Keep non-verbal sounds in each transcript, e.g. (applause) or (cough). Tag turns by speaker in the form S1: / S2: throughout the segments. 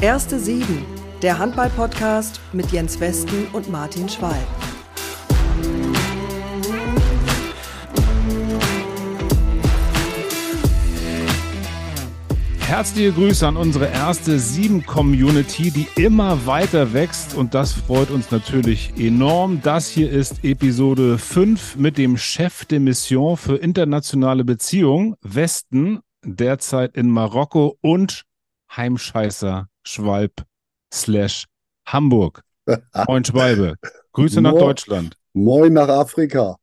S1: Erste Sieben, der Handball-Podcast mit Jens Westen und Martin Schwalb.
S2: Herzliche Grüße an unsere erste Sieben-Community, die immer weiter wächst und das freut uns natürlich enorm. Das hier ist Episode 5 mit dem Chef de Mission für internationale Beziehungen, Westen, derzeit in Marokko und Heimscheißer Schwalb slash Hamburg. Moin Schwalbe. Grüße nach Deutschland.
S3: Moin nach Afrika.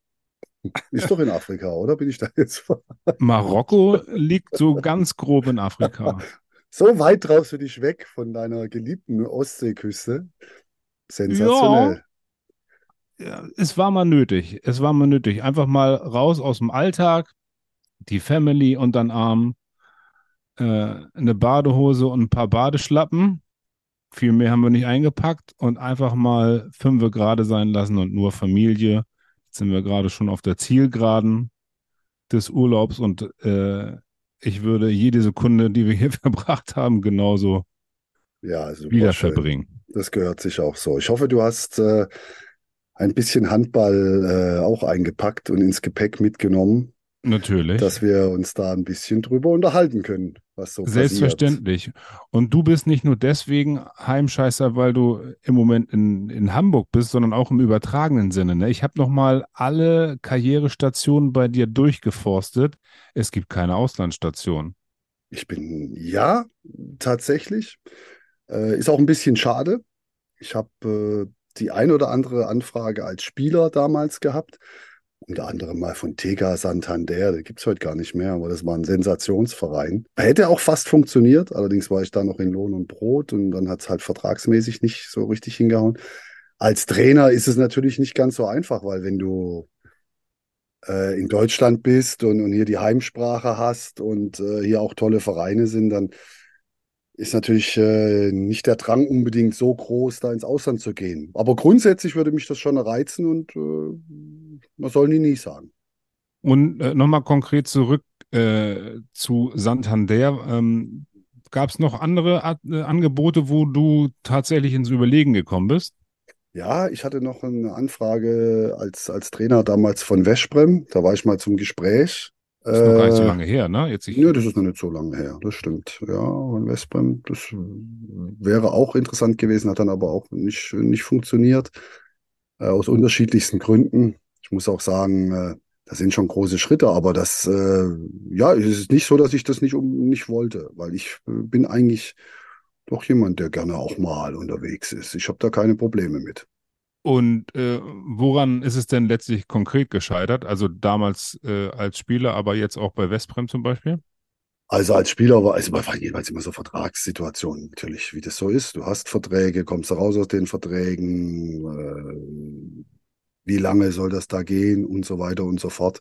S3: Ist doch in Afrika, oder? Bin ich da jetzt
S2: Marokko liegt so ganz grob in Afrika. (laughs)
S3: so weit traust du dich weg von deiner geliebten Ostseeküste? Sensationell.
S2: Ja, es war mal nötig. Es war mal nötig. Einfach mal raus aus dem Alltag, die Family unter den Arm, äh, eine Badehose und ein paar Badeschlappen. Viel mehr haben wir nicht eingepackt und einfach mal fünfe gerade sein lassen und nur Familie. Jetzt sind wir gerade schon auf der Zielgeraden des Urlaubs und äh, ich würde jede Sekunde, die wir hier (laughs) verbracht haben, genauso
S3: Ja, super
S2: wieder verbringen.
S3: Das gehört sich auch so. Ich hoffe, du hast äh, ein bisschen Handball äh, auch eingepackt und ins Gepäck mitgenommen,
S2: Natürlich.
S3: dass wir uns da ein bisschen drüber unterhalten können, was so passiert.
S2: Selbstverständlich. Und du bist nicht nur deswegen Heimscheißer, weil du im Moment in, in Hamburg bist, sondern auch im übertragenen Sinne. Ne? Ich habe nochmal alle Karrierestationen bei dir durchgeforstet. Es gibt keine Auslandsstation.
S3: Ich bin, ja, tatsächlich. Äh, ist auch ein bisschen schade. Ich habe äh, die ein oder andere Anfrage als Spieler damals gehabt. Unter anderem mal von Tega Santander, der gibt es heute gar nicht mehr, aber das war ein Sensationsverein. Hätte auch fast funktioniert, allerdings war ich da noch in Lohn und Brot und dann hat es halt vertragsmäßig nicht so richtig hingehauen. Als Trainer ist es natürlich nicht ganz so einfach, weil wenn du äh, in Deutschland bist und, und hier die Heimsprache hast und äh, hier auch tolle Vereine sind, dann ist natürlich äh, nicht der Drang unbedingt so groß, da ins Ausland zu gehen. Aber grundsätzlich würde mich das schon reizen und äh, man soll nie nie sagen.
S2: Und äh, nochmal konkret zurück äh, zu Santander. Ähm, Gab es noch andere Art, äh, Angebote, wo du tatsächlich ins Überlegen gekommen bist?
S3: Ja, ich hatte noch eine Anfrage als, als Trainer damals von Veszprem. Da war ich mal zum Gespräch.
S2: Ist noch gar nicht so
S3: Äh,
S2: lange her, ne? Jetzt ich,
S3: Nö, das ist noch nicht so lange her, das stimmt. Ja, von Westbrem, das wäre auch interessant gewesen, hat dann aber auch nicht, nicht funktioniert, äh, aus unterschiedlichsten Gründen. Ich muss auch sagen, äh, das sind schon große Schritte, aber das, äh, ja, es ist nicht so, dass ich das nicht, um, nicht wollte, weil ich äh, bin eigentlich doch jemand, der gerne auch mal unterwegs ist. Ich habe da keine Probleme mit.
S2: Und äh, woran ist es denn letztlich konkret gescheitert? Also damals äh, als Spieler, aber jetzt auch bei Westbrem zum Beispiel?
S3: Also als Spieler war es war jeweils immer so Vertragssituationen, natürlich, wie das so ist. Du hast Verträge, kommst raus aus den Verträgen, äh, wie lange soll das da gehen und so weiter und so fort.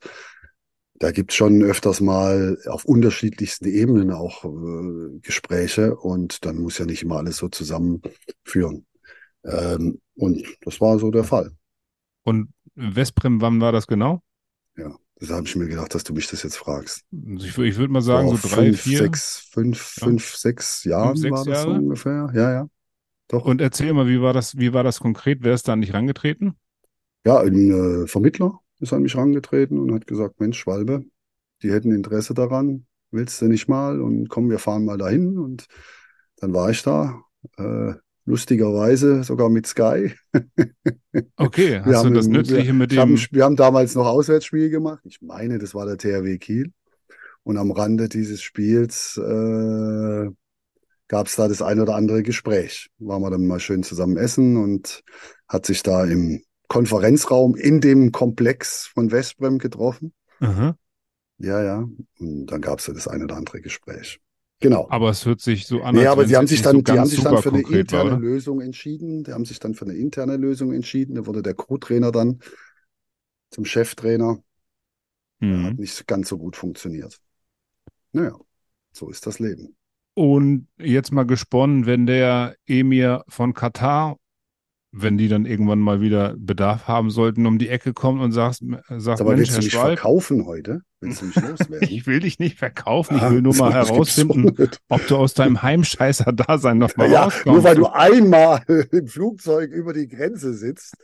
S3: Da gibt's schon öfters mal auf unterschiedlichsten Ebenen auch äh, Gespräche und dann muss ja nicht immer alles so zusammenführen. Ähm, und das war so der Fall.
S2: Und Westbrem, wann war das genau?
S3: Ja, das habe ich mir gedacht, dass du mich das jetzt fragst.
S2: Also ich, ich würde mal sagen, so
S3: Vor
S2: drei,
S3: fünf,
S2: vier.
S3: sechs, fünf,
S2: Ja.
S3: fünf, sechs Jahren
S2: sechs
S3: war das so
S2: Jahre?
S3: ungefähr. Ja, ja. Doch.
S2: Und erzähl mal, wie war das, wie war das konkret? Wer ist da nicht rangetreten?
S3: Ja, ein äh, Vermittler ist an mich herangetreten und hat gesagt, Mensch, Schwalbe, die hätten Interesse daran, willst du nicht mal? Und komm, wir fahren mal dahin. Und dann war ich da, äh, lustigerweise sogar mit Sky. (laughs)
S2: Okay,
S3: Wir
S2: hast du
S3: haben
S2: das Nützliche
S3: wir,
S2: mit
S3: wir haben,
S2: dem,
S3: wir haben damals noch Auswärtsspiel gemacht. Ich meine, das war der THW Kiel. Und am Rande dieses Spiels äh, gab es da das ein oder andere Gespräch. Waren wir dann mal schön zusammen essen und hat sich da im Konferenzraum in dem Komplex von Westbrem getroffen.
S2: Aha.
S3: Ja, ja. Und dann gab es das ein oder andere Gespräch. Genau.
S2: aber es hört sich so an,
S3: Nee,
S2: als
S3: aber die haben sich dann,
S2: so
S3: die haben sich dann für eine
S2: war,
S3: interne
S2: oder?
S3: Lösung entschieden. Die haben sich dann für eine interne Lösung entschieden. Da wurde der Co-Trainer dann zum Cheftrainer. Hat
S2: Mhm.
S3: nicht ganz so gut funktioniert. Naja, so ist das Leben.
S2: Und jetzt mal gesponnen, wenn der Emir von Katar wenn die dann irgendwann mal wieder Bedarf haben sollten, um die Ecke kommen und sagst, sagst
S3: Aber
S2: Mensch,
S3: willst du
S2: Herr
S3: mich
S2: Schwalb,
S3: verkaufen heute? Willst du mich (laughs) loswerden?
S2: ich will dich nicht verkaufen, ich
S3: Ah,
S2: will nur mal herausfinden, ob du aus deinem Heimscheißer-Dasein noch mal
S3: Ja,
S2: rauskommst.
S3: nur weil du einmal (laughs) im Flugzeug über die Grenze sitzt.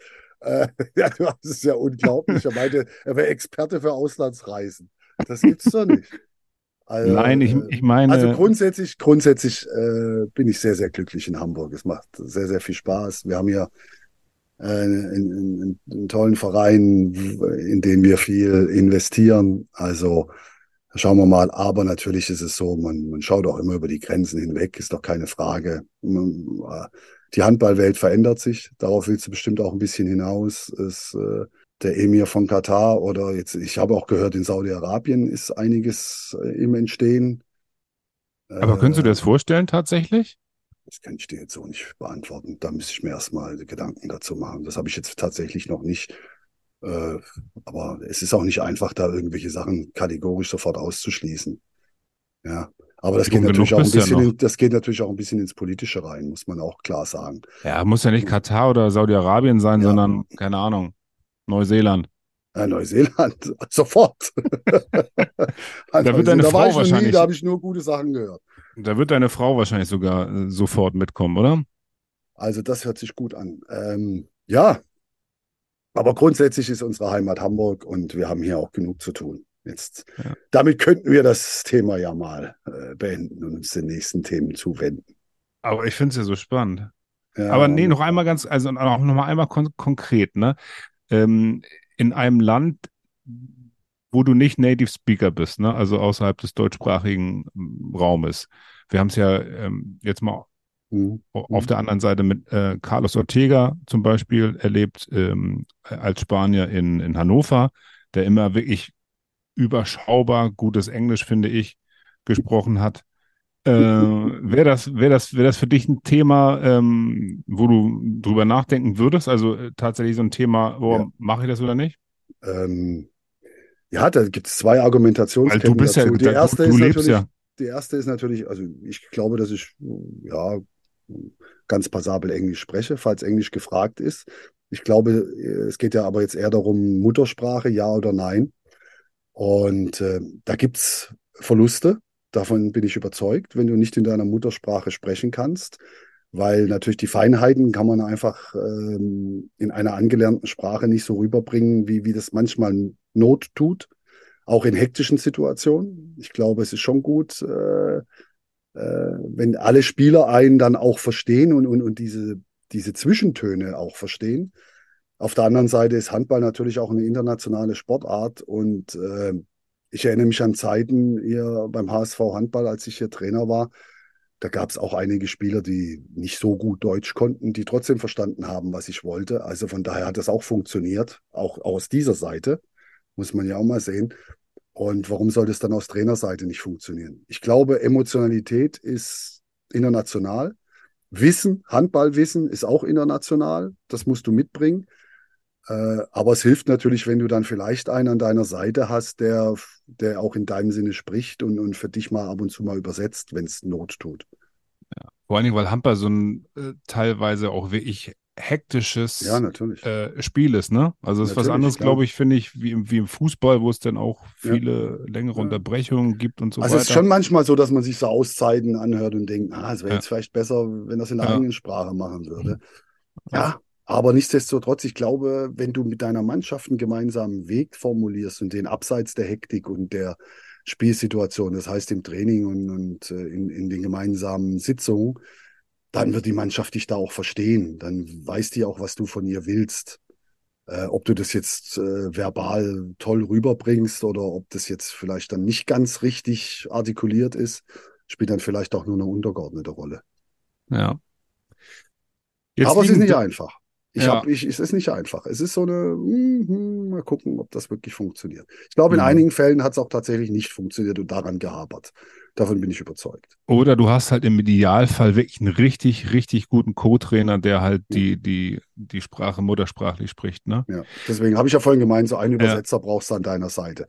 S3: Äh, (laughs) ja, das ist ja unglaublich. Er meinte, er wäre Experte für Auslandsreisen. Das gibt's doch nicht. Also,
S2: Nein, ich,
S3: äh,
S2: ich meine,
S3: Also grundsätzlich, grundsätzlich äh, bin ich sehr, sehr glücklich in Hamburg. Es macht sehr, sehr viel Spaß. Wir haben hier äh, einen, einen, tollen Verein, in den wir viel investieren. Also schauen wir mal. Aber natürlich ist es so, man, man schaut auch immer über die Grenzen hinweg, ist doch keine Frage. Man, äh, Die Handballwelt verändert sich. Darauf willst du bestimmt auch ein bisschen hinaus. Es, äh, der Emir von Katar oder jetzt, ich habe auch gehört, in Saudi-Arabien ist einiges äh, im Entstehen.
S2: aber könntest du dir
S3: Äh,
S2: das vorstellen tatsächlich?
S3: das kann ich dir jetzt so nicht beantworten. Da müsste ich mir erstmal Gedanken dazu machen. Das habe ich jetzt tatsächlich noch nicht. Äh, aber es ist auch nicht einfach, da irgendwelche Sachen kategorisch sofort auszuschließen. Ja. Aber das geht natürlich auch ein
S2: ja
S3: bisschen,
S2: noch.
S3: in, das geht natürlich auch ein bisschen ins Politische rein, muss man auch klar sagen.
S2: Ja, muss ja nicht Katar oder Saudi-Arabien sein,
S3: Ja.
S2: sondern, keine Ahnung, Neuseeland.
S3: Äh, Neuseeland, (laughs) sofort. An (laughs)
S2: Da wird deine
S3: Neuseeland war
S2: Frau
S3: ich noch nie,
S2: wahrscheinlich-
S3: da habe ich nur gute Sachen gehört.
S2: Da wird deine Frau wahrscheinlich sogar äh, sofort mitkommen, oder?
S3: Also das hört sich gut an. Ähm, ja, aber grundsätzlich ist unsere Heimat Hamburg und wir haben hier auch genug zu tun. Jetzt,
S2: Ja.
S3: damit könnten wir das Thema ja mal äh, beenden und uns den nächsten Themen zuwenden.
S2: Aber ich finde es ja so spannend.
S3: Ja,
S2: Aber nee, noch einmal ganz, also auch noch mal einmal kon konkret, ne? Ähm, in einem Land, wo du nicht Native Speaker bist, ne? Also außerhalb des deutschsprachigen ähm, Raumes. Wir haben es ja ähm, jetzt mal
S3: Mhm.
S2: auf der anderen Seite mit äh, Carlos Ortega zum Beispiel erlebt, ähm, als Spanier in, in Hannover, der immer wirklich überschaubar gutes Englisch, finde ich, gesprochen hat. Äh, wäre das, wäre das, wäre das für dich ein Thema, ähm, wo du drüber nachdenken würdest? Also äh, tatsächlich so ein Thema, oh,
S3: Ja.
S2: mache ich das oder nicht?
S3: Ähm, ja, da gibt es zwei Argumentationsketten
S2: Weil du bist ja,
S3: dazu. Die
S2: da-
S3: erste
S2: du, du
S3: ist
S2: lebst
S3: natürlich,
S2: ja.
S3: die erste ist natürlich, also ich glaube, dass ich ja ganz passabel Englisch spreche, falls Englisch gefragt ist. Ich glaube, es geht ja aber jetzt eher darum, Muttersprache, ja oder nein. Und äh, da gibt's Verluste, davon bin ich überzeugt, wenn du nicht in deiner Muttersprache sprechen kannst, weil natürlich die Feinheiten kann man einfach ähm, in einer angelernten Sprache nicht so rüberbringen, wie, wie das manchmal Not tut, auch in hektischen Situationen. Ich glaube, es ist schon gut, äh, äh, wenn alle Spieler einen dann auch verstehen und, und, und diese, diese Zwischentöne auch verstehen. Auf der anderen Seite ist Handball natürlich auch eine internationale Sportart und äh, ich erinnere mich an Zeiten hier beim HSV Handball, als ich hier Trainer war. Da gab es auch einige Spieler, die nicht so gut Deutsch konnten, die trotzdem verstanden haben, was ich wollte. Also von daher hat das auch funktioniert, auch aus dieser Seite, muss man ja auch mal sehen. Und warum sollte es dann aus Trainerseite nicht funktionieren? Ich glaube, Emotionalität ist international. Wissen, Handballwissen ist auch international. Das musst du mitbringen. Äh, aber es hilft natürlich, wenn du dann vielleicht einen an deiner Seite hast, der, der auch in deinem Sinne spricht und, und für dich mal ab und zu mal übersetzt, wenn es Not tut.
S2: Vor allen Dingen, weil Handball so ein äh, teilweise auch wirklich hektisches
S3: Ja,
S2: äh, Spiel ist, ne? Also es ist was anderes, glaube ich, finde ich, wie im, wie im Fußball, wo es dann auch
S3: Ja.
S2: viele längere
S3: Ja.
S2: Unterbrechungen gibt und so
S3: also es ist
S2: weiter.
S3: schon manchmal so, dass man sich so Auszeiten anhört und denkt, ah, es wäre
S2: Ja.
S3: jetzt vielleicht besser, wenn das in der
S2: Ja.
S3: eigenen Sprache machen würde. Ja, aber nichtsdestotrotz, ich glaube, wenn du mit deiner Mannschaft einen gemeinsamen Weg formulierst und den abseits der Hektik und der Spielsituation, das heißt im Training und, und äh, in, in den gemeinsamen Sitzungen, dann wird die Mannschaft dich da auch verstehen. Dann weiß die auch, was du von ihr willst. Äh, ob du das jetzt äh, verbal toll rüberbringst oder ob das jetzt vielleicht dann nicht ganz richtig artikuliert ist, spielt dann vielleicht auch nur eine untergeordnete Rolle.
S2: Ja. Jetzt
S3: Aber es ist nicht einfach. Ich
S2: Ja.
S3: hab, ich, es ist nicht einfach. Es ist so eine, hm, hm, mal gucken, ob das wirklich funktioniert. Ich glaube, in
S2: Mhm.
S3: einigen Fällen hat es auch tatsächlich nicht funktioniert und daran gehapert. Davon bin ich überzeugt.
S2: Oder du hast halt im Idealfall wirklich einen richtig, richtig guten Co-Trainer, der halt die, die, die Sprache muttersprachlich spricht, ne?
S3: Ja. Deswegen habe ich ja vorhin gemeint, so einen
S2: Ja.
S3: Übersetzer brauchst du an deiner Seite.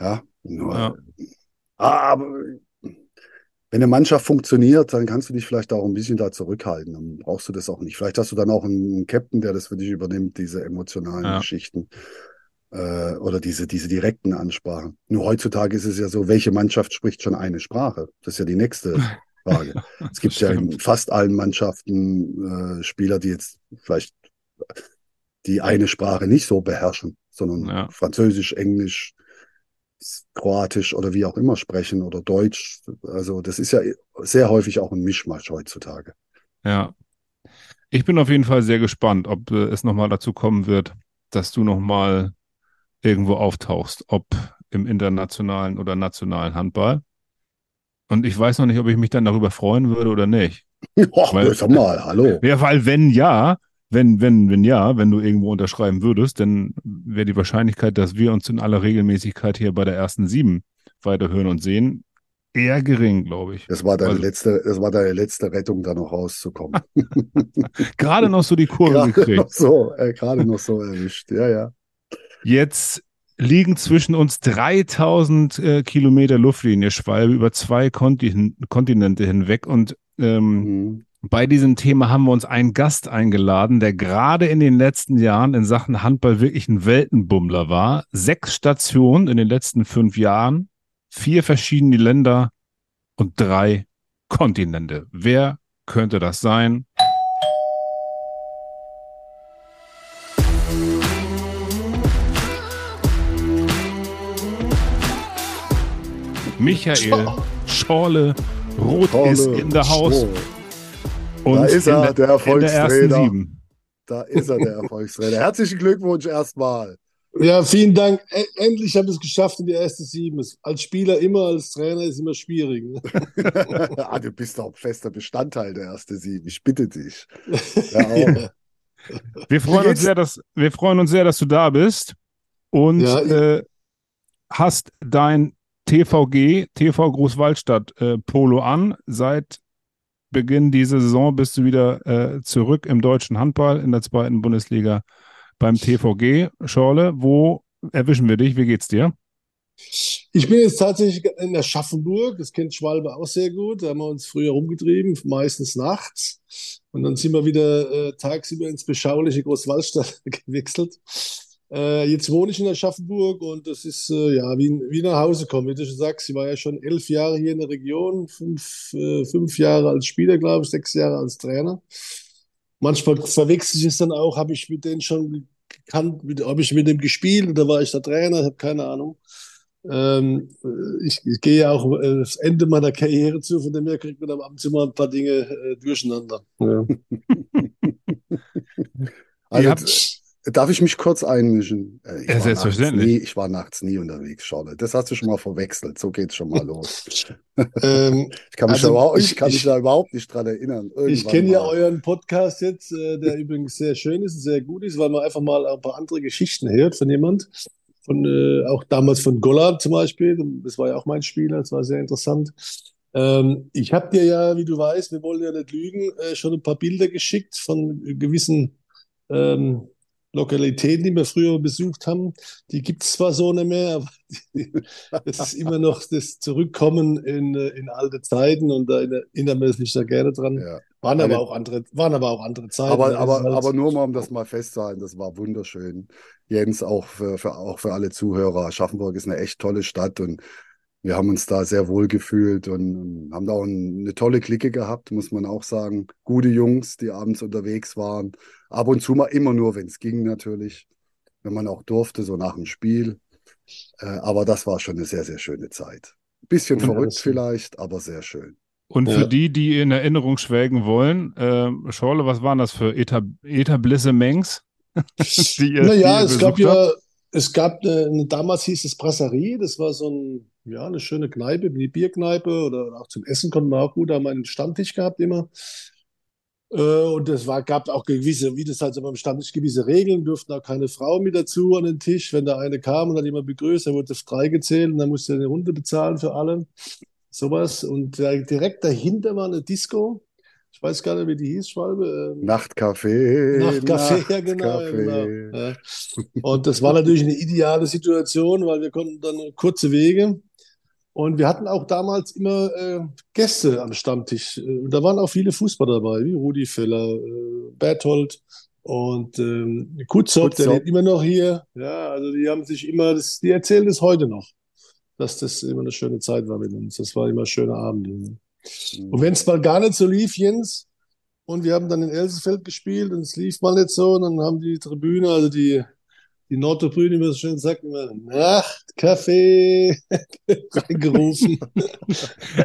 S3: Ja, nur,
S2: Ja.
S3: Aber Wenn eine Mannschaft funktioniert, dann kannst du dich vielleicht auch ein bisschen da zurückhalten. Dann brauchst du das auch nicht. Vielleicht hast du dann auch einen Captain, der das für dich übernimmt, diese emotionalen
S2: Ja.
S3: Geschichten äh, oder diese, diese direkten Ansprachen. Nur heutzutage ist es ja so, welche Mannschaft spricht schon eine Sprache? Das ist ja die nächste (laughs) Frage. Es gibt ja in fast allen Mannschaften äh, Spieler, die jetzt vielleicht die eine Sprache nicht so beherrschen, sondern
S2: Ja.
S3: Französisch, Englisch, Kroatisch oder wie auch immer sprechen oder Deutsch. Also das ist ja sehr häufig auch ein Mischmasch heutzutage.
S2: Ja. Ich bin auf jeden Fall sehr gespannt, ob äh, es nochmal dazu kommen wird, dass du nochmal irgendwo auftauchst, ob im internationalen oder nationalen Handball. Und ich weiß noch nicht, ob ich mich dann darüber freuen würde oder nicht. (laughs)
S3: Och,
S2: Weil-
S3: mal, hallo.
S2: Ja, weil wenn ja, wenn, wenn, wenn ja, wenn du irgendwo unterschreiben würdest, dann wäre die Wahrscheinlichkeit, dass wir uns in aller Regelmäßigkeit hier bei der ersten sieben weiterhören und sehen, eher gering, glaube ich.
S3: Das war deine
S2: Also-
S3: letzte, das war deine letzte Rettung, da noch rauszukommen. (laughs)
S2: Gerade noch so die Kurve
S3: Gerade noch
S2: gekriegt.
S3: so, äh, gerade noch so erwischt. Ja, ja.
S2: Jetzt liegen zwischen uns 3000 äh, Kilometer Luftlinie, Schwalbe, über zwei Kontin Kontinente hinweg. Und ähm,
S3: Mhm.
S2: Bei diesem Thema haben wir uns einen Gast eingeladen, der gerade in den letzten Jahren in Sachen Handball wirklich ein Weltenbummler war. Sechs Stationen in den letzten fünf Jahren, vier verschiedene Länder und drei Kontinente. Wer könnte das sein? Michael Schorle Roth
S3: Tolle
S2: ist in der Haus.
S3: Show.
S2: Und
S3: Da ist er, der
S2: der
S3: Erfolgstrainer.
S2: sieben.
S3: Da ist er, der Erfolgstrainer. Herzlichen Glückwunsch erstmal.
S4: Ja, vielen Dank. E endlich habe ich es geschafft in die erste Sieben. Als Spieler immer, als Trainer ist immer schwierig. ne? (laughs)
S3: ah, du bist doch fester Bestandteil der erste Sieben. Ich bitte dich. (laughs) Ja.
S4: Ja.
S2: Wir freuen, uns sehr, dass, wir freuen uns sehr, dass du da bist und
S4: Ja,
S2: äh, hast dein TVG, TV Großwaldstadt äh, Polo an. Seit Beginn dieser Saison bist du wieder äh, zurück im deutschen Handball in der zweiten Bundesliga beim TVG. Schorle, wo erwischen wir dich? Wie geht's dir?
S4: Ich bin jetzt tatsächlich in Aschaffenburg. Das kennt Schwalbe auch sehr gut. Da haben wir uns früher rumgetrieben, meistens nachts. Und dann sind wir wieder äh, tagsüber ins beschauliche Großwallstadt (laughs) gewechselt. Äh, jetzt wohne ich in Aschaffenburg und das ist äh, ja wie, wie nach Hause kommen. Wie du schon sagst, ich war ja schon elf Jahre hier in der Region, fünf, äh, fünf Jahre als Spieler, glaube ich, sechs Jahre als Trainer. Manchmal verwechsel ich es dann auch, habe ich mit denen schon gekannt, habe ich mit dem gespielt oder war ich der Trainer, habe keine Ahnung. Ähm, ich, ich gehe ja auch äh, das Ende meiner Karriere zu, von dem her kriegt man am Abend immer ein paar Dinge äh, durcheinander. Ja. (laughs)
S3: Also, darf ich mich kurz einmischen? Äh, Ich
S2: Ja,
S3: war
S2: selbstverständlich.
S3: Nachts nie, ich war nachts nie unterwegs, Charlotte. Das hast du schon mal verwechselt. So geht's schon mal los. (laughs)
S4: ähm,
S3: Ich kann mich,
S4: Also,
S3: da, überhaupt, ich
S4: ich-
S3: kann mich
S4: ich-
S3: da überhaupt nicht dran erinnern.
S4: ich
S3: Irgendwann
S4: kenne ja euren Podcast jetzt, äh, der übrigens sehr schön ist und sehr gut ist, weil man einfach mal ein paar andere Geschichten hört von jemand. Von, äh, auch damals von Gollard zum Beispiel. Das war ja auch mein Spieler, das war sehr interessant. Ähm, ich habe dir ja, wie du weißt, wir wollen ja nicht lügen, äh, schon ein paar Bilder geschickt von gewissen ähm, Lokalitäten, die wir früher besucht haben. Die gibt es zwar so nicht mehr, aber die, (laughs) das ist immer noch das Zurückkommen in, in alte Zeiten und da erinnern wir sich da gerne dran.
S3: Ja.
S4: Waren aber auch andere, waren aber auch andere Zeiten.
S3: Aber, aber,
S4: halt-
S3: aber nur mal, um das mal festzuhalten, das war wunderschön. Jens, auch für, für, auch für alle Zuhörer. Aschaffenburg ist eine echt tolle Stadt und wir haben uns da sehr wohl gefühlt und, haben da auch ein, eine tolle Clique gehabt, muss man auch sagen. Gute Jungs, die abends unterwegs waren. Ab und zu mal immer nur, wenn es ging natürlich, wenn man auch durfte, so nach dem Spiel. Äh, aber das war schon eine sehr, sehr schöne Zeit. Bisschen
S4: Ja,
S3: verrückt vielleicht, aber sehr schön.
S2: Und
S4: Ja.
S2: für die, die in Erinnerung schwelgen wollen, äh, Schorle, was waren das für Etab Etablissements? (laughs) die
S4: Naja,
S2: die
S4: es gab ja, es gab eine, eine, damals hieß es Brasserie, das war so ein, ja, eine schöne Kneipe, wie die Bierkneipe oder auch zum Essen konnten wir auch gut, da haben wir einen Stammtisch gehabt immer. Äh, und es war, gab auch gewisse, wie das halt so beim Stammtisch, gewisse Regeln, durften auch keine Frauen mit dazu an den Tisch. Wenn da eine kam und hat jemand begrüßt, dann wurde auf drei gezählt und dann musste er eine Runde bezahlen für alle. Sowas. Und direkt dahinter war eine Disco. Ich weiß gar nicht, wie die hieß, Schwalbe. Ähm,
S3: Nachtcafé.
S4: Nachtcafé, ja (laughs) genau, ja, genau. Ja. Und das war natürlich eine ideale Situation, weil wir konnten dann kurze Wege Und wir hatten auch damals immer äh, Gäste am Stammtisch. Äh, Da waren auch viele Fußballer dabei, wie Rudi Völler, äh, Berthold und ähm, Kutzop, der lebt immer noch hier. Ja, also die haben sich immer, das, die erzählen das heute noch, dass das immer eine schöne Zeit war mit uns. Das war immer schöne Abende. Und wenn es mal gar nicht so lief, Jens, und wir haben dann in Elsefeld gespielt und es lief mal nicht so, und dann haben die Tribüne, also die, die Nordtribüne, wie man so schön sagt, immer Nachtkaffee (laughs) reingerufen.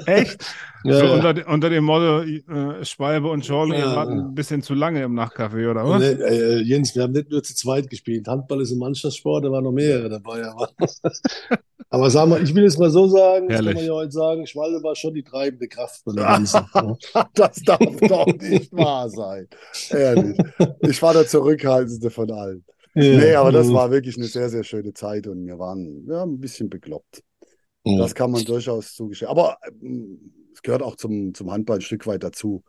S2: Echt? (laughs)
S4: Ja,
S2: so
S4: ja.
S2: Unter, unter dem Motto, äh, Schwalbe und Schorle,
S4: Ja, ja.
S2: ein bisschen zu lange im Nachtcafé, oder was?
S4: äh, äh, Jens, wir haben nicht nur zu zweit gespielt. Handball ist ein Mannschaftssport, da waren noch mehrere dabei. Aber, (laughs) aber sagen wir, ich will es mal so sagen, das kann
S2: Herrlich.
S4: man ja heute sagen, Schwalbe war schon die treibende Kraft von der ganzen.
S3: Das darf doch nicht wahr sein. Ehrlich. Ich war der zurückhaltendste von allen. Nee, aber das war wirklich eine sehr, sehr schöne Zeit und wir waren ja, ein bisschen bekloppt.
S4: Ja.
S3: Das kann man durchaus zugestehen. Aber ähm, es gehört auch zum, zum Handball ein Stück weit dazu.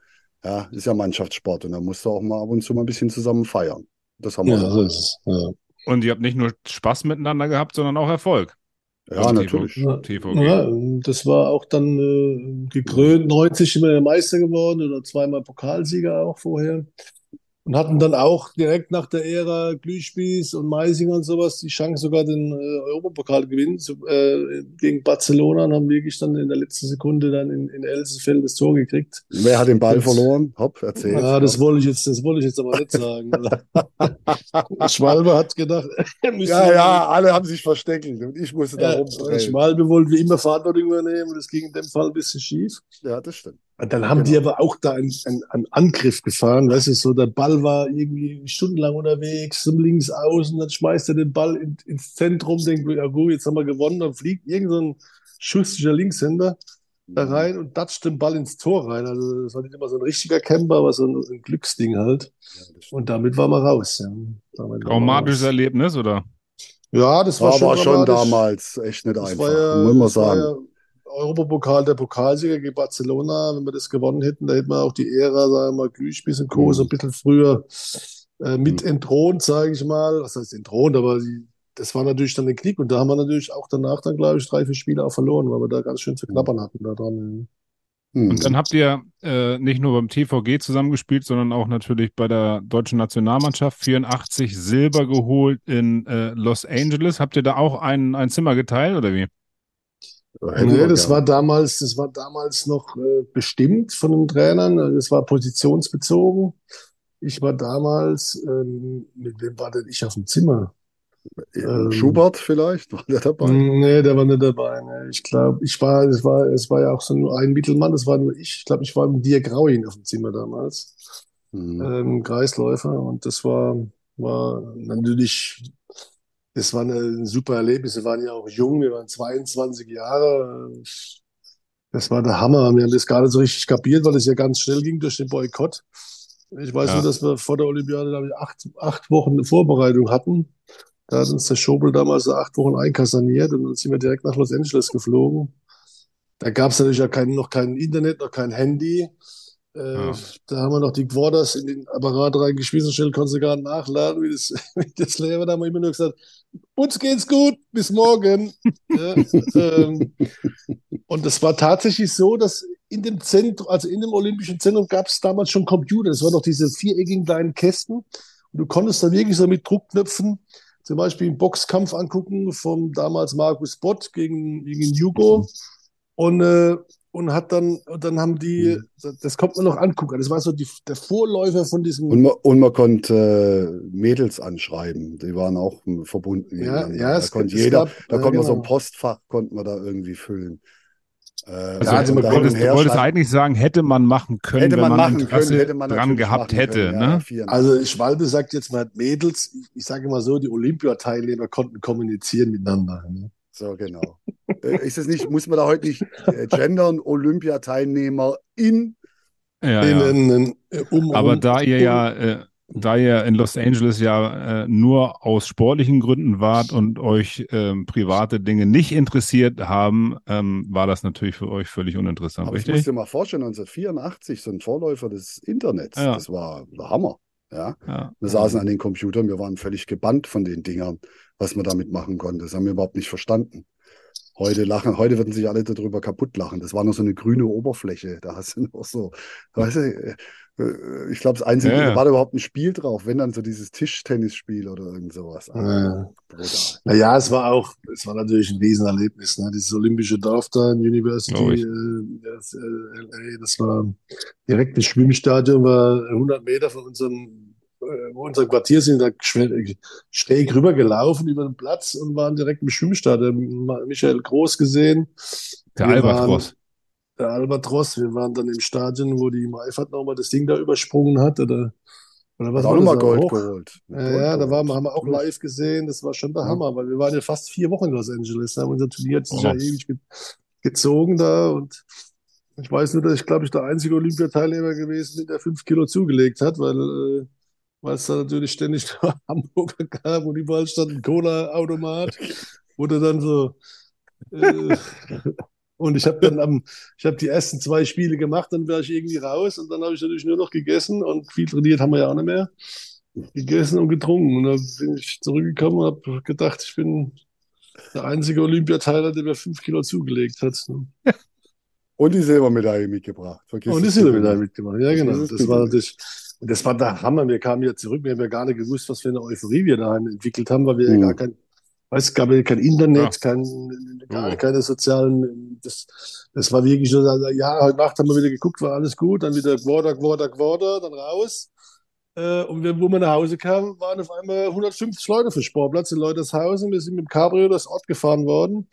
S3: Ja, ist ja Mannschaftssport und da musst du auch mal ab und zu mal ein bisschen zusammen feiern. Das haben wir
S4: Ja,
S3: auch.
S4: so ist. Ja.
S2: Und ihr habt nicht nur Spaß miteinander gehabt, sondern auch Erfolg.
S3: Ja, natürlich.
S4: Ja,
S2: TVG.
S4: ja, das war auch dann äh, gekrönt, 90 sind wir Meister geworden oder zweimal Pokalsieger auch vorher. Und hatten dann auch direkt nach der Ära Glühspieß und Meisinger und sowas die Chance sogar den äh, Europapokal gewinnen zu, äh, gegen Barcelona und haben wirklich dann in der letzten Sekunde dann in, in Elsefeld das Tor gekriegt.
S3: Wer hat den Ball
S4: Das-
S3: verloren? Hopp, erzähl.
S4: Ja, das wollte ich jetzt, das wollte ich jetzt aber nicht sagen. (laughs) Schwalbe hat gedacht, (laughs)
S3: ja, ja, alle haben sich versteckt und ich musste da
S4: Ja,
S3: rumdrehen.
S4: Schwalbe wollte wie immer Verantwortung übernehmen und das ging in dem Fall ein bisschen schief.
S3: Ja, das stimmt.
S4: Und dann haben
S3: Genau.
S4: die aber auch da einen, einen, einen Angriff gefahren, weißt du, so der Ball war irgendwie stundenlang unterwegs, zum links außen, dann schmeißt er den Ball in, ins Zentrum, denkt, ja gut, jetzt haben wir gewonnen, dann fliegt irgend so ein schusssiger Linkshänder da rein und datscht den Ball ins Tor rein. Also das war nicht immer so ein richtiger Camper, aber so ein, ein Glücksding halt. Und damit waren wir raus. Ja, damit
S2: Traumatisches
S4: raus.
S2: Erlebnis, oder?
S4: Ja, das war
S3: War
S4: schon
S3: aber schon damals echt nicht
S4: Das
S3: einfach,
S4: ja,
S3: muss man
S4: das war
S3: sagen.
S4: Europapokal der Pokalsieger gegen Barcelona. Wenn wir das gewonnen hätten, da hätten wir auch die Ära, sagen wir mal, Glühspieß und Co.
S3: Mhm.
S4: so ein bisschen früher äh, mit entthront, sage ich mal. Was heißt entthront, aber die, das war natürlich dann der Knick. Und da haben wir natürlich auch danach dann, glaube ich, drei, vier Spiele auch verloren, weil wir da ganz schön zu knabbern hatten da dran.
S3: Hm.
S2: Und dann habt ihr äh, nicht nur beim TVG zusammengespielt, sondern auch natürlich bei der deutschen Nationalmannschaft 84 Silber geholt in äh, Los Angeles. Habt ihr da auch ein, ein Zimmer geteilt oder wie?
S4: Nee, das war damals, das war damals noch äh, bestimmt von den Trainern. Das war positionsbezogen. Ich war damals, ähm, mit wem war denn ich auf dem Zimmer? ähm,
S3: Schubert vielleicht, war der dabei?
S4: Nee, der war nicht dabei. Nee. Ich glaube, ich war, es war, es war ja auch so nur ein Mittelmann, das war nur ich. Ich glaube, ich war mit Dirk Grauin auf dem Zimmer damals,
S3: Hm.
S4: ähm, Kreisläufer. Und das war, war natürlich, das war ein super Erlebnis. Wir waren ja auch jung, wir waren 22 Jahre. Das war der Hammer. Wir haben das gar nicht so richtig kapiert, weil es ja ganz schnell ging durch den Boykott. Ich weiß
S2: Ja.
S4: nur, dass wir vor der Olympiade, glaube ich, acht, acht Wochen eine Vorbereitung hatten. Da hat uns der Schobel damals acht Wochen einkaserniert und dann sind wir direkt nach Los Angeles geflogen. Da gab es natürlich ja kein, noch kein Internet, noch kein Handy. Äh,
S2: Ja.
S4: Da haben wir noch die Quarters in den Apparat reingeschmissen, schnell konntest du gar nachladen, wie das, (laughs) wie das Lehrer, da haben wir immer nur gesagt, uns geht's gut, bis morgen. (laughs) ja, ähm, und das war tatsächlich so, dass in dem Zentrum, also in dem Olympischen Zentrum gab es damals schon Computer. Das waren noch diese viereckigen kleinen Kästen. Und du konntest da wirklich so mit Druckknöpfen zum Beispiel einen Boxkampf angucken vom damals Markus Bott gegen, gegen Hugo. Und, äh, und hat dann, und dann haben die, das, das kommt man noch angucken. Das war so die, der Vorläufer von diesem.
S3: Und man, und man konnte äh, Mädels anschreiben, die waren auch verbunden.
S4: Ja,
S3: miteinander.
S4: ja,
S3: da
S4: es-
S3: konnte
S4: es
S3: jeder,
S4: gab,
S3: da
S4: äh,
S3: konnte man so ein
S4: genau.
S3: Postfach, konnte man da irgendwie füllen. Äh,
S2: Also,
S4: Ja, also
S3: und
S4: man
S2: wolltest, du wolltest
S3: schreiben.
S2: eigentlich sagen, hätte man machen können,
S3: hätte
S2: wenn
S3: man
S2: man
S3: machen
S2: Interesse
S3: können, hätte man
S2: dran gehabt
S3: machen
S2: hätte.
S3: können. Ja,
S2: ne?
S3: ja, 84.
S4: Also Schwalbe sagt jetzt mal Mädels, ich, ich sage immer so, die Olympiateilnehmer konnten kommunizieren miteinander. Ne?
S3: So, genau. Äh, Ist es nicht, muss man da heute nicht äh, gendern, Olympiateilnehmer in?
S2: Ja,
S4: In-
S2: ja.
S4: in- in- um,
S2: Aber
S4: um,
S2: da ihr
S4: um,
S2: ja, äh, da ihr in Los Angeles ja äh, nur aus sportlichen Gründen wart und euch ähm, private Dinge nicht interessiert haben, ähm, war das natürlich für euch völlig uninteressant,
S3: Aber ich muss
S2: richtig?
S3: dir mal vorstellen, 1984, so ein Vorläufer des Internets,
S2: Ja.
S3: das war der Hammer. Ja.
S2: Ja.
S3: Wir saßen an den Computern, wir waren völlig gebannt von den Dingern, was man damit machen konnte. Das haben wir überhaupt nicht verstanden. Heute lachen, heute würden sich alle darüber kaputt lachen. Das war noch so eine grüne Oberfläche. Da hast du noch so, weißt du, äh, ich glaube, das Einzige,
S2: Ja,
S3: war da überhaupt ein Spiel drauf, wenn dann so dieses Tischtennisspiel oder irgend sowas. Also,
S4: Ja. Naja, es war auch, es war natürlich ein Riesenerlebnis, ne? Dieses olympische Dorf da in University, äh, das, äh, LA, das war direkt das Schwimmstadion, war 100 Meter von unserem, wo unser Quartier sind, da schräg rüber gelaufen über den Platz und waren direkt im Schwimmstadion. Michael Groß gesehen.
S2: Der
S4: Wir
S2: Albatros.
S4: Der Albatros, wir waren dann im Stadion, wo die Maifat nochmal das Ding da übersprungen hat, oder, oder was
S3: auch nochmal? Gold geholt.
S4: ja,
S3: Gold
S4: ja, da waren, wir- haben wir auch live gesehen. Das war schon der
S3: Ja.
S4: Hammer, weil wir waren ja fast vier Wochen in Los Angeles. Da haben unser Turnier hat sich ja
S2: Oh.
S4: ewig ge gezogen da und ich weiß nur, dass ich, glaube ich, der einzige Olympiateilnehmer gewesen bin, der fünf Kilo zugelegt hat, weil, äh, weil es da natürlich ständig (laughs) nur Hamburger gab und überall stand ein Cola-Automat, wo du dann so äh, (laughs) und ich habe dann am, ich habe die ersten zwei Spiele gemacht, dann war ich irgendwie raus und dann habe ich natürlich nur noch gegessen und viel trainiert haben wir ja auch nicht mehr gegessen und getrunken. Und dann bin ich zurückgekommen und habe gedacht, ich bin der einzige Olympiateiler, der mir fünf Kilo zugelegt hat. (laughs)
S3: Und die Silbermedaille mitgebracht. Vergiss
S4: Und die Silbermedaille
S3: nicht.
S4: mitgemacht. Ja,
S3: Das
S4: genau.
S3: es
S4: Das war natürlich, und das war der Hammer. Wir kamen ja zurück. Wir haben ja gar nicht gewusst, was für eine Euphorie wir daheim entwickelt haben, weil wir ja
S3: Mhm.
S4: gar kein, weiß, gab ja kein Internet,
S2: Ja.
S4: kein, gar
S2: Oh.
S4: keine sozialen, das, das war wirklich so, ja, heute Nacht haben wir wieder geguckt, war alles gut, dann wieder Quarter, Quarter, Quarter, dann raus. Äh, und wir, wo wir nach Hause kamen, waren auf einmal 150 Leute für Sportplatz in Leutershausen. Wir sind mit dem Cabrio das Ort gefahren worden.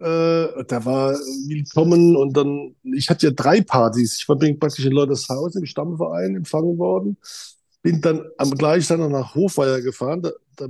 S4: Äh, da war willkommen und dann, ich hatte ja drei Partys. Ich war praktisch in Leutershausen im Stammverein empfangen worden. Bin dann am gleichen Tag nach Hofweier gefahren. Da, da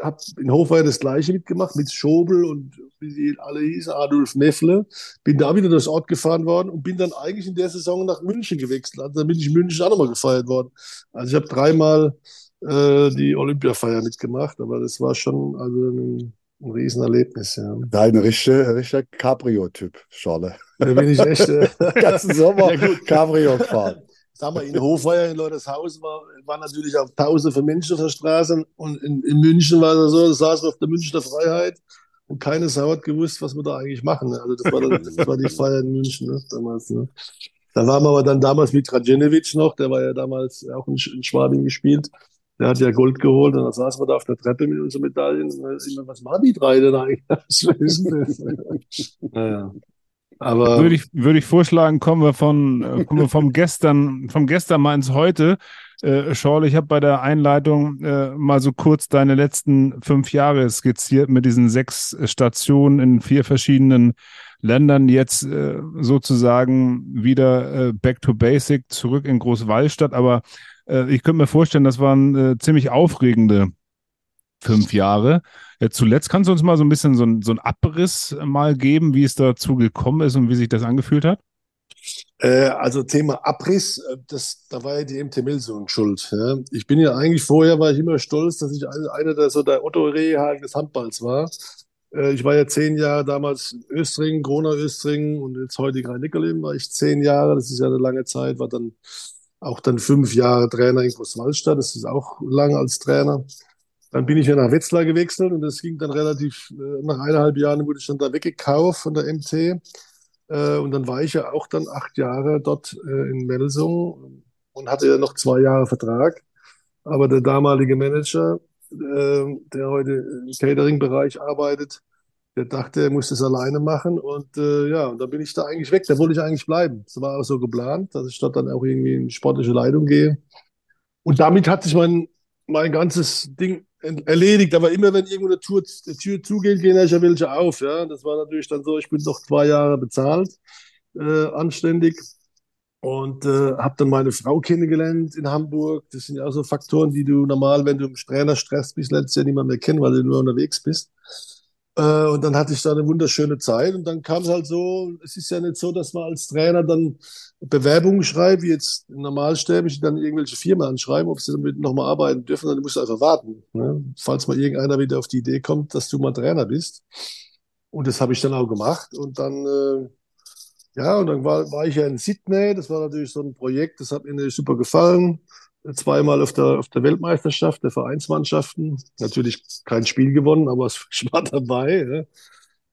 S4: hab in Hofweier das Gleiche mitgemacht mit Schobel und wie die alle hießen, Adolf Meffle. Bin da wieder durchs Ort gefahren worden und bin dann eigentlich in der Saison nach München gewechselt. Also dann bin ich in München auch nochmal gefeiert worden. Also ich habe dreimal äh, die Olympiafeier mitgemacht, aber das war schon also ein Riesenerlebnis. Ja.
S3: Da ein richtiger, richtiger Cabrio-Typ, Schorle.
S4: Da bin ich echt. Äh,
S3: Den (laughs) ganzen Sommer. Cabrio gefahren.
S4: Sag mal, in Hofweier, in Leutershausen war, waren natürlich auch tausende von Menschen auf der Straße und in, in München war es so, da saßen wir auf der Münchner Freiheit und keine Sau hat gewusst, was wir da eigentlich machen. Ne? Also das war, dann, das war die Feier in München ne? damals. Ne? Da waren wir aber dann damals mit Radjenovic noch, der war ja damals auch in Schwabing gespielt. Der hat ja Gold geholt und dann saßen wir da auf der Treppe mit unseren Medaillen. Und dann ist immer, was machen die drei denn eigentlich? (laughs) Naja. Aber
S2: Würde ich, würde ich vorschlagen, kommen wir von, äh, kommen wir vom gestern, vom gestern mal ins heute. Äh, Schorle, ich habe bei der Einleitung äh, mal so kurz deine letzten fünf Jahre skizziert mit diesen sechs Stationen in vier verschiedenen Ländern. Jetzt äh, sozusagen wieder äh, back to basic, zurück in Großwallstadt. Aber äh, ich könnte mir vorstellen, das waren äh, ziemlich aufregende fünf Jahre. Äh, zuletzt kannst du uns mal so ein bisschen so, so einen Abriss mal geben, wie es dazu gekommen ist und wie sich das angefühlt hat?
S4: Äh, also Thema Abriss, äh, das, da war ja die MT Melsung schuld. Ja. Ich bin ja eigentlich vorher, war ich immer stolz, dass ich ein- einer der so der Otto Rehhagen des Handballs war. Ich war ja zehn Jahre damals in Östringen, Grona Östringen und jetzt heute in Rhein-Neckarleben war ich zehn Jahre, das ist ja eine lange Zeit, war dann auch dann fünf Jahre Trainer in Großwallstadt, das ist auch lang als Trainer. Dann bin ich ja nach Wetzlar gewechselt und das ging dann relativ, äh, nach eineinhalb Jahren wurde ich dann da weggekauft von der MT. Äh, und dann war ich ja auch dann acht Jahre dort äh, in Melsung und hatte ja noch zwei Jahre Vertrag. Aber der damalige Manager, der heute im Catering-Bereich arbeitet, der dachte, er muss das alleine machen. Und äh, ja, und dann bin ich da eigentlich weg. Da wollte ich eigentlich bleiben. Das war auch so geplant, dass ich dort dann auch irgendwie in sportliche Leitung gehe. Und damit hat sich mein, mein ganzes Ding erledigt. Aber immer wenn irgendwo eine Tür, eine Tür zugeht, gehen ja welche auf. Ja, das war natürlich dann so. Ich bin noch zwei Jahre bezahlt, äh, anständig. Und äh, habe dann meine Frau kennengelernt in Hamburg. Das sind ja auch so Faktoren, die du normal, wenn du im Trainerstress bist, lernst du ja niemand mehr kennen, weil du nur unterwegs bist. Äh, und dann hatte ich da eine wunderschöne Zeit. Und dann kam es halt so, es ist ja nicht so, dass man als Trainer dann Bewerbungen schreibt, wie jetzt Normalsterbliche dann irgendwelche Firmen anschreiben, ob sie damit nochmal arbeiten dürfen. Dann musst du einfach warten, ne? falls mal irgendeiner wieder auf die Idee kommt, dass du mal Trainer bist. Und das habe ich dann auch gemacht. Und dann, äh, ja, und dann war, war ich ja in Sydney. Das war natürlich so ein Projekt, das hat mir super gefallen. Zweimal auf der, auf der Weltmeisterschaft der Vereinsmannschaften. Natürlich kein Spiel gewonnen, aber ich (laughs) war dabei. Ja.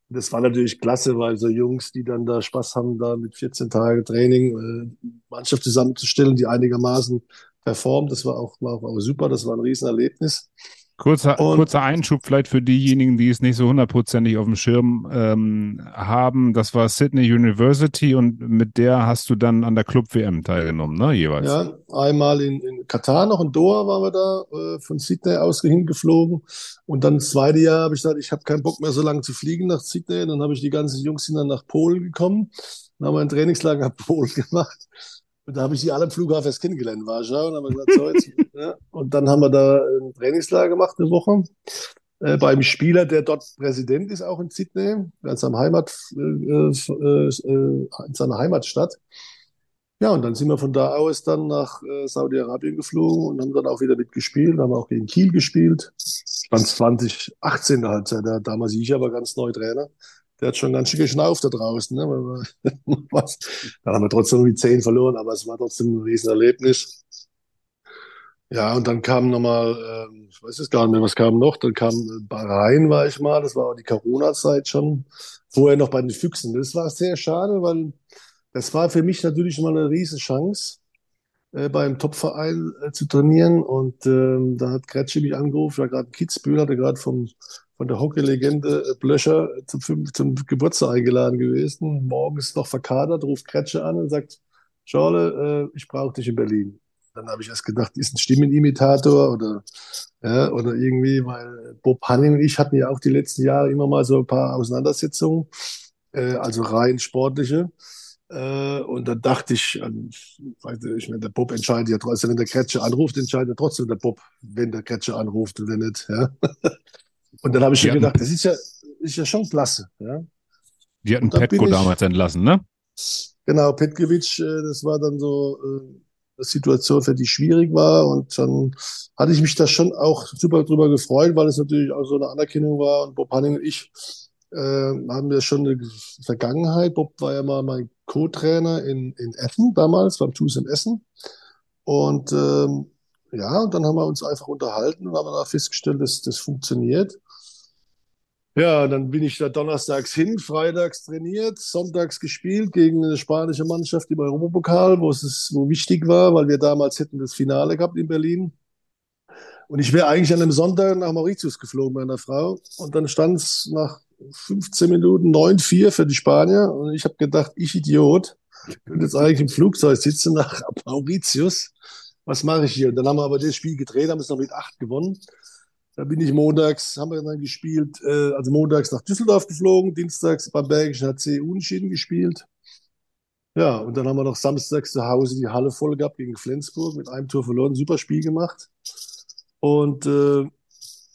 S4: Das war natürlich klasse, weil so Jungs, die dann da Spaß haben, da mit 14 Tagen Training äh, Mannschaft zusammenzustellen, die einigermaßen performt, das war auch, war auch super, das war ein Riesenerlebnis.
S2: Kurzer, und, kurzer Einschub vielleicht für diejenigen, die es nicht so hundertprozentig auf dem Schirm ähm, haben. Das war Sydney University und mit der hast du dann an der Club WM teilgenommen, ne, jeweils?
S4: Ja, einmal in, in Katar noch, in Doha waren wir da, äh, von Sydney aus hingeflogen. Und dann das zweite Jahr habe ich gesagt, ich habe keinen Bock mehr so lange zu fliegen nach Sydney. Dann habe ich die ganzen Jungs sind dann nach Polen gekommen. Dann haben wir ein Trainingslager nach (laughs) Polen gemacht. Und da habe ich die alle im Flughafen erst kennengelernt, Warschau. Und, haben gesagt, so jetzt, (laughs) ja. und dann haben wir da ein Trainingslager gemacht, eine Woche, äh, beim Spieler, der dort Präsident ist, auch in Sydney, in seinem Heimat, äh, äh, äh, in seiner Heimatstadt. Ja, und dann sind wir von da aus dann nach äh, Saudi-Arabien geflogen und haben dann auch wieder mitgespielt, haben auch gegen Kiel gespielt. Dann 2018 der Halbzeit, da damals ich aber ganz neu Trainer der hat schon ganz schön geschnauft da draußen. Ne? (laughs) Dann haben wir trotzdem irgendwie zehn verloren, aber es war trotzdem ein Riesenerlebnis. Ja, und dann kam nochmal, äh, ich weiß es gar nicht mehr, was kam noch, dann kam äh, Bahrain war ich mal, das war auch die Corona-Zeit schon, vorher noch bei den Füchsen. Das war sehr schade, weil das war für mich natürlich mal eine riesige Chance, äh, beim Topverein äh, zu trainieren und ähm, da hat Kretsche mich angerufen, war gerade Kitzbühel, hatte gerade vom von der Hockey-Legende Blöscher zum, zum Geburtstag eingeladen gewesen. Morgens noch verkadert, ruft Kretsche an und sagt, Schorle, äh, ich brauche dich in Berlin. Dann habe ich erst gedacht, ist ein Stimmenimitator oder, ja, oder irgendwie, weil Bob Hanning und ich hatten ja auch die letzten Jahre immer mal so ein paar Auseinandersetzungen, äh, also rein sportliche. Äh, und dann dachte ich, an, ich meine, der Bob entscheidet ja trotzdem, wenn der Kretsche anruft, entscheidet trotzdem der Bob, wenn der Kretsche anruft wenn nicht. Ja. Und dann habe ich schon gedacht, das ist ja, ist ja schon klasse. Ja.
S2: Die hatten Petko damals entlassen, ne?
S4: Genau, Petkovic, äh, das war dann so äh, eine Situation, für die schwierig war. Und dann hatte ich mich da schon auch super drüber gefreut, weil es natürlich auch so eine Anerkennung war. Und Bob Hanning und ich äh, haben ja schon eine Vergangenheit. Bob war ja mal mein Co-Trainer in, in Essen damals, beim TuS in Essen. Und ähm, ja, und dann haben wir uns einfach unterhalten und haben da festgestellt, dass das funktioniert. Ja, dann bin ich da donnerstags hin, freitags trainiert, sonntags gespielt gegen eine spanische Mannschaft im Europapokal, wo es wo wichtig war, weil wir damals hätten das Finale gehabt in Berlin. Und ich wäre eigentlich an einem Sonntag nach Mauritius geflogen bei einer Frau. Und dann stand es nach 15 Minuten 9-4 für die Spanier. Und ich habe gedacht, ich Idiot, ich könnte jetzt eigentlich im Flugzeug sitzen nach (laughs) Mauritius was mache ich hier? Und dann haben wir aber das Spiel gedreht, haben es noch mit acht gewonnen. Da bin ich montags, haben wir dann gespielt, äh, also montags nach Düsseldorf geflogen, dienstags beim Bergischen HC Unentschieden gespielt. Ja, und dann haben wir noch samstags zu Hause die Halle voll gehabt gegen Flensburg, mit einem Tor verloren, super Spiel gemacht. Und, äh,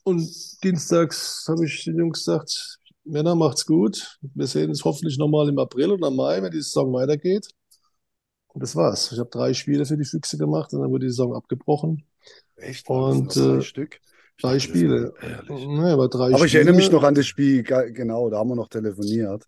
S4: und dienstags habe ich den Jungs gesagt, Männer, macht's gut. Wir sehen uns hoffentlich nochmal im April oder Mai, wenn die Saison weitergeht. Und das war's. Ich habe drei Spiele für die Füchse gemacht und dann wurde die Saison abgebrochen.
S3: Echt?
S4: Und drei
S3: äh, Stück?
S4: Drei Spiele.
S3: Nee, aber drei aber ich erinnere mich noch an das Spiel, genau, da haben wir noch telefoniert.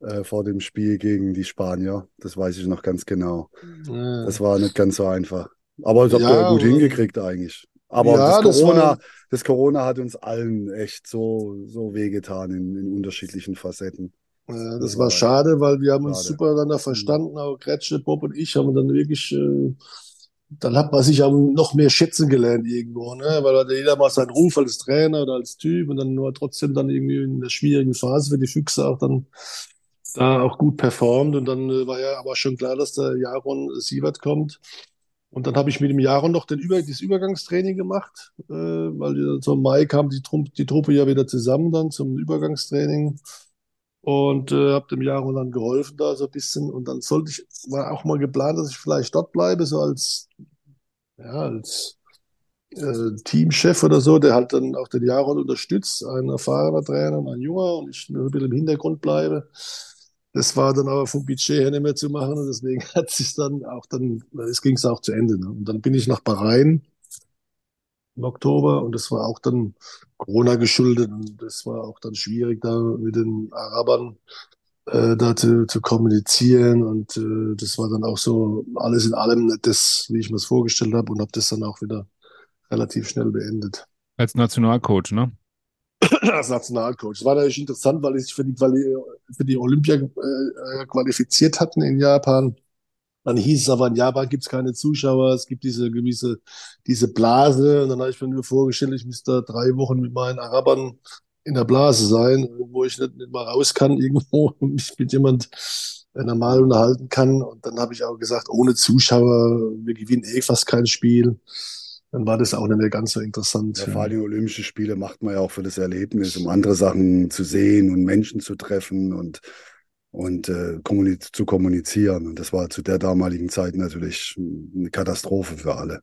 S3: Äh, vor dem Spiel gegen die Spanier. Das weiß ich noch ganz genau. Ja. Das war nicht ganz so einfach. Aber das habt ihr ja gut hingekriegt eigentlich. Aber ja, das, Corona, das, war... das, Corona, hat uns allen echt so, so wehgetan in, in unterschiedlichen Facetten.
S4: Ja, das war schade, weil wir haben uns schade. super miteinander verstanden, auch Gretsche, Bob und ich haben dann wirklich, äh, dann hat man sich auch noch mehr schätzen gelernt irgendwo, ne? weil jeder mal seinen Ruf als Trainer oder als Typ und dann nur trotzdem dann irgendwie in der schwierigen Phase für die Füchse auch dann da auch gut performt und dann äh, war ja aber schon klar, dass der Jaron Sievert kommt. Und dann habe ich mit dem Jaron noch den Über das Übergangstraining gemacht, äh, weil zum Mai kam die, die Truppe ja wieder zusammen dann zum Übergangstraining und äh, habe dem Jahr dann geholfen da so ein bisschen. Und dann sollte ich, war auch mal geplant, dass ich vielleicht dort bleibe, so als, ja, als äh, Teamchef oder so, der halt dann auch den Jaron unterstützt, ein erfahrener Trainer und ein junger und ich ein bisschen im Hintergrund bleibe. Das war dann aber vom Budget her nicht mehr zu machen und deswegen (laughs) hat sich dann auch dann, es ging es auch zu Ende. Ne? Und dann bin ich nach Bahrain im Oktober und das war auch dann Corona geschuldet und das war auch dann schwierig, da mit den Arabern äh, da zu, zu kommunizieren und äh, das war dann auch so alles in allem nicht das, wie ich mir das vorgestellt habe und habe das dann auch wieder relativ schnell beendet.
S2: Als Nationalcoach, ne? (clears throat)
S4: als Nationalcoach. Das war natürlich interessant, weil ich sich für die, Quali für die Olympia äh, qualifiziert hatten in Japan. Dann hieß es aber, in Japan gibt es keine Zuschauer, es gibt diese gewisse, diese Blase. Und dann habe ich mir nur vorgestellt, ich müsste da drei Wochen mit meinen Arabern in der Blase sein, wo ich nicht, nicht mal raus kann irgendwo (laughs) und mich mit jemand normal unterhalten kann. Und dann habe ich auch gesagt, ohne Zuschauer, wir gewinnen eh fast kein Spiel. Dann war das auch nicht mehr ganz so interessant.
S3: Ja, vor allem Olympische Spiele macht man ja auch für das Erlebnis, um andere Sachen zu sehen und Menschen zu treffen und und äh, kommuni zu kommunizieren. Und das war zu der damaligen Zeit natürlich eine Katastrophe für alle.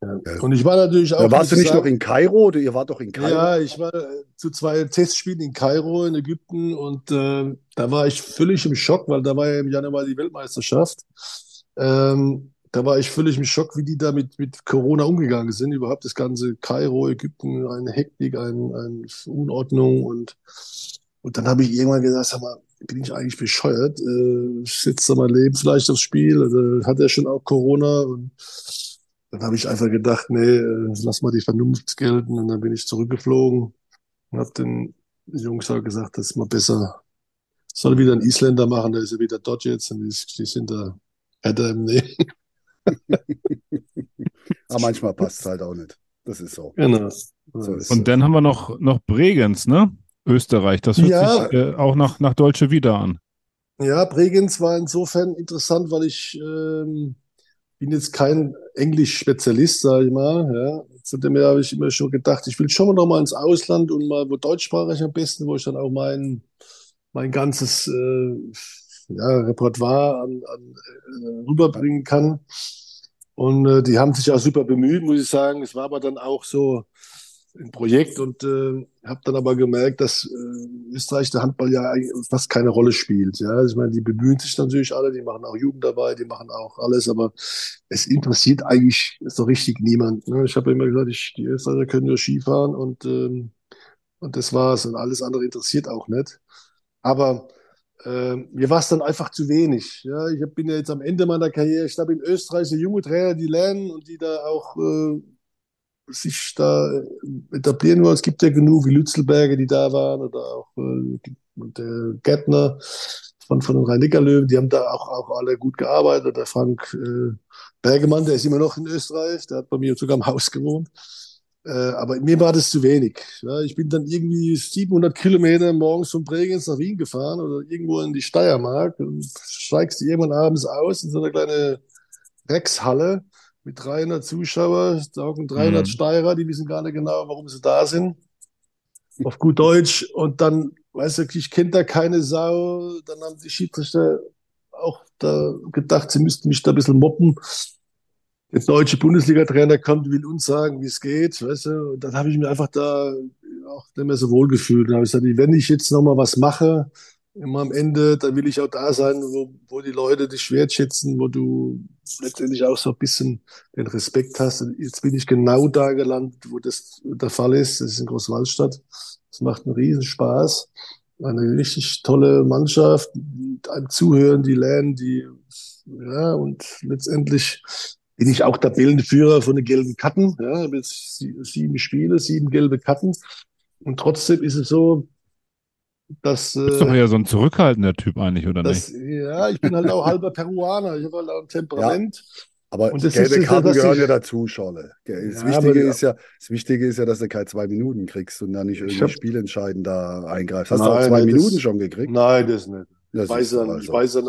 S4: Ja. Und ich war natürlich auch.
S3: Da warst du nicht sagen, noch in Kairo oder ihr wart doch in Kairo?
S4: Ja, ich war äh, zu zwei Testspielen in Kairo in Ägypten und äh, da war ich völlig im Schock, weil da war ja im Januar die Weltmeisterschaft. Ähm, da war ich völlig im Schock, wie die da mit, mit Corona umgegangen sind. Überhaupt das ganze Kairo, Ägypten, eine Hektik, ein, eine Unordnung und, und dann habe ich irgendwann gesagt, sag mal, bin ich eigentlich bescheuert? Äh, setzt da mein Leben vielleicht aufs Spiel? Also, hat er schon auch Corona? Und dann habe ich einfach gedacht, nee, äh, lass mal die Vernunft gelten. Und dann bin ich zurückgeflogen und habe den Jungs auch gesagt, dass man besser soll wieder ein Isländer machen, der ist ja wieder dort jetzt und die, die sind da härter im Nähen. (laughs)
S3: Aber manchmal passt es halt auch nicht. Das ist so.
S4: Genau.
S2: So und dann haben wir noch, noch Bregenz, ne? Österreich. Das hört ja, sich äh, auch nach, nach Deutsche wieder an.
S4: Ja, Bregenz war insofern interessant, weil ich ähm, bin jetzt kein Englisch-Spezialist, sage ich mal. Ja. Von dem her habe ich immer schon gedacht, ich will schon mal noch mal ins Ausland und mal wo deutschsprachig am besten, wo ich dann auch mein, mein ganzes äh, ja, Repertoire an, an, äh, rüberbringen kann. Und äh, die haben sich auch super bemüht, muss ich sagen. Es war aber dann auch so, ein Projekt und äh, habe dann aber gemerkt, dass äh, Österreich der Handball ja fast keine Rolle spielt. Ja, also ich meine, die bemühen sich natürlich alle, die machen auch Jugend dabei, die machen auch alles, aber es interessiert eigentlich so richtig niemand. Ne? Ich habe immer gesagt, ich, die Österreicher können nur Skifahren und ähm, und das war's und alles andere interessiert auch nicht. Aber äh, mir war es dann einfach zu wenig. Ja, ich bin ja jetzt am Ende meiner Karriere. Ich glaube, in Österreich sind junge Trainer, die lernen und die da auch äh, sich da äh, etablieren wollen. Es gibt ja genug wie Lützelberger, die da waren, oder auch äh, der Gärtner von, von den Rhein-Neckar-Löwen, die haben da auch, auch alle gut gearbeitet. Der Frank äh, Bergemann, der ist immer noch in Österreich, der hat bei mir sogar im Haus gewohnt. Äh, aber mir war das zu wenig. Ja, ich bin dann irgendwie 700 Kilometer morgens von Bregenz nach Wien gefahren oder irgendwo in die Steiermark und steigst irgendwann abends aus in so eine kleine Dreckshalle mit 300 Zuschauern, sagen 300 mhm. Steirer, die wissen gar nicht genau, warum sie da sind. Auf gut Deutsch. Und dann, weißt du, ich kenne da keine Sau. Dann haben die Schiedsrichter auch da gedacht, sie müssten mich da ein bisschen moppen. Der deutsche Bundesliga-Trainer kommt, will uns sagen, wie es geht, weißt du. Und dann habe ich mir einfach da auch nicht mehr so wohl gefühlt. Dann habe ich gesagt, wenn ich jetzt nochmal was mache, immer am Ende, dann will ich auch da sein, wo, wo die Leute dich wertschätzen, wo du letztendlich auch so ein bisschen den Respekt hast. Jetzt bin ich genau da gelandet, wo das der Fall ist. Das ist in Großwaldstadt. Es macht einen riesen Spaß. Eine richtig tolle Mannschaft, einem Zuhören, die lernen, die, ja, und letztendlich bin ich auch der Führer von den gelben Karten. Ja, jetzt sieben Spiele, sieben gelbe Karten. Und trotzdem ist es so, das,
S2: du bist doch eher so ein zurückhaltender Typ eigentlich, oder
S4: das, nicht? Ja, ich bin halt auch halber Peruaner. Ich habe halt auch ein Temperament. Ja,
S3: aber und das gelbe ist, Karten gehören ich, ja dazu, Scholle. Das, ja, Wichtige ist ja, das Wichtige ist ja, dass du keine zwei Minuten kriegst und da nicht irgendwie hab, spielentscheidend da eingreifst. Hast nein, du auch zwei Minuten das, schon gekriegt?
S4: Nein, das nicht. Das ich weiß dann, also. ich weiß dann,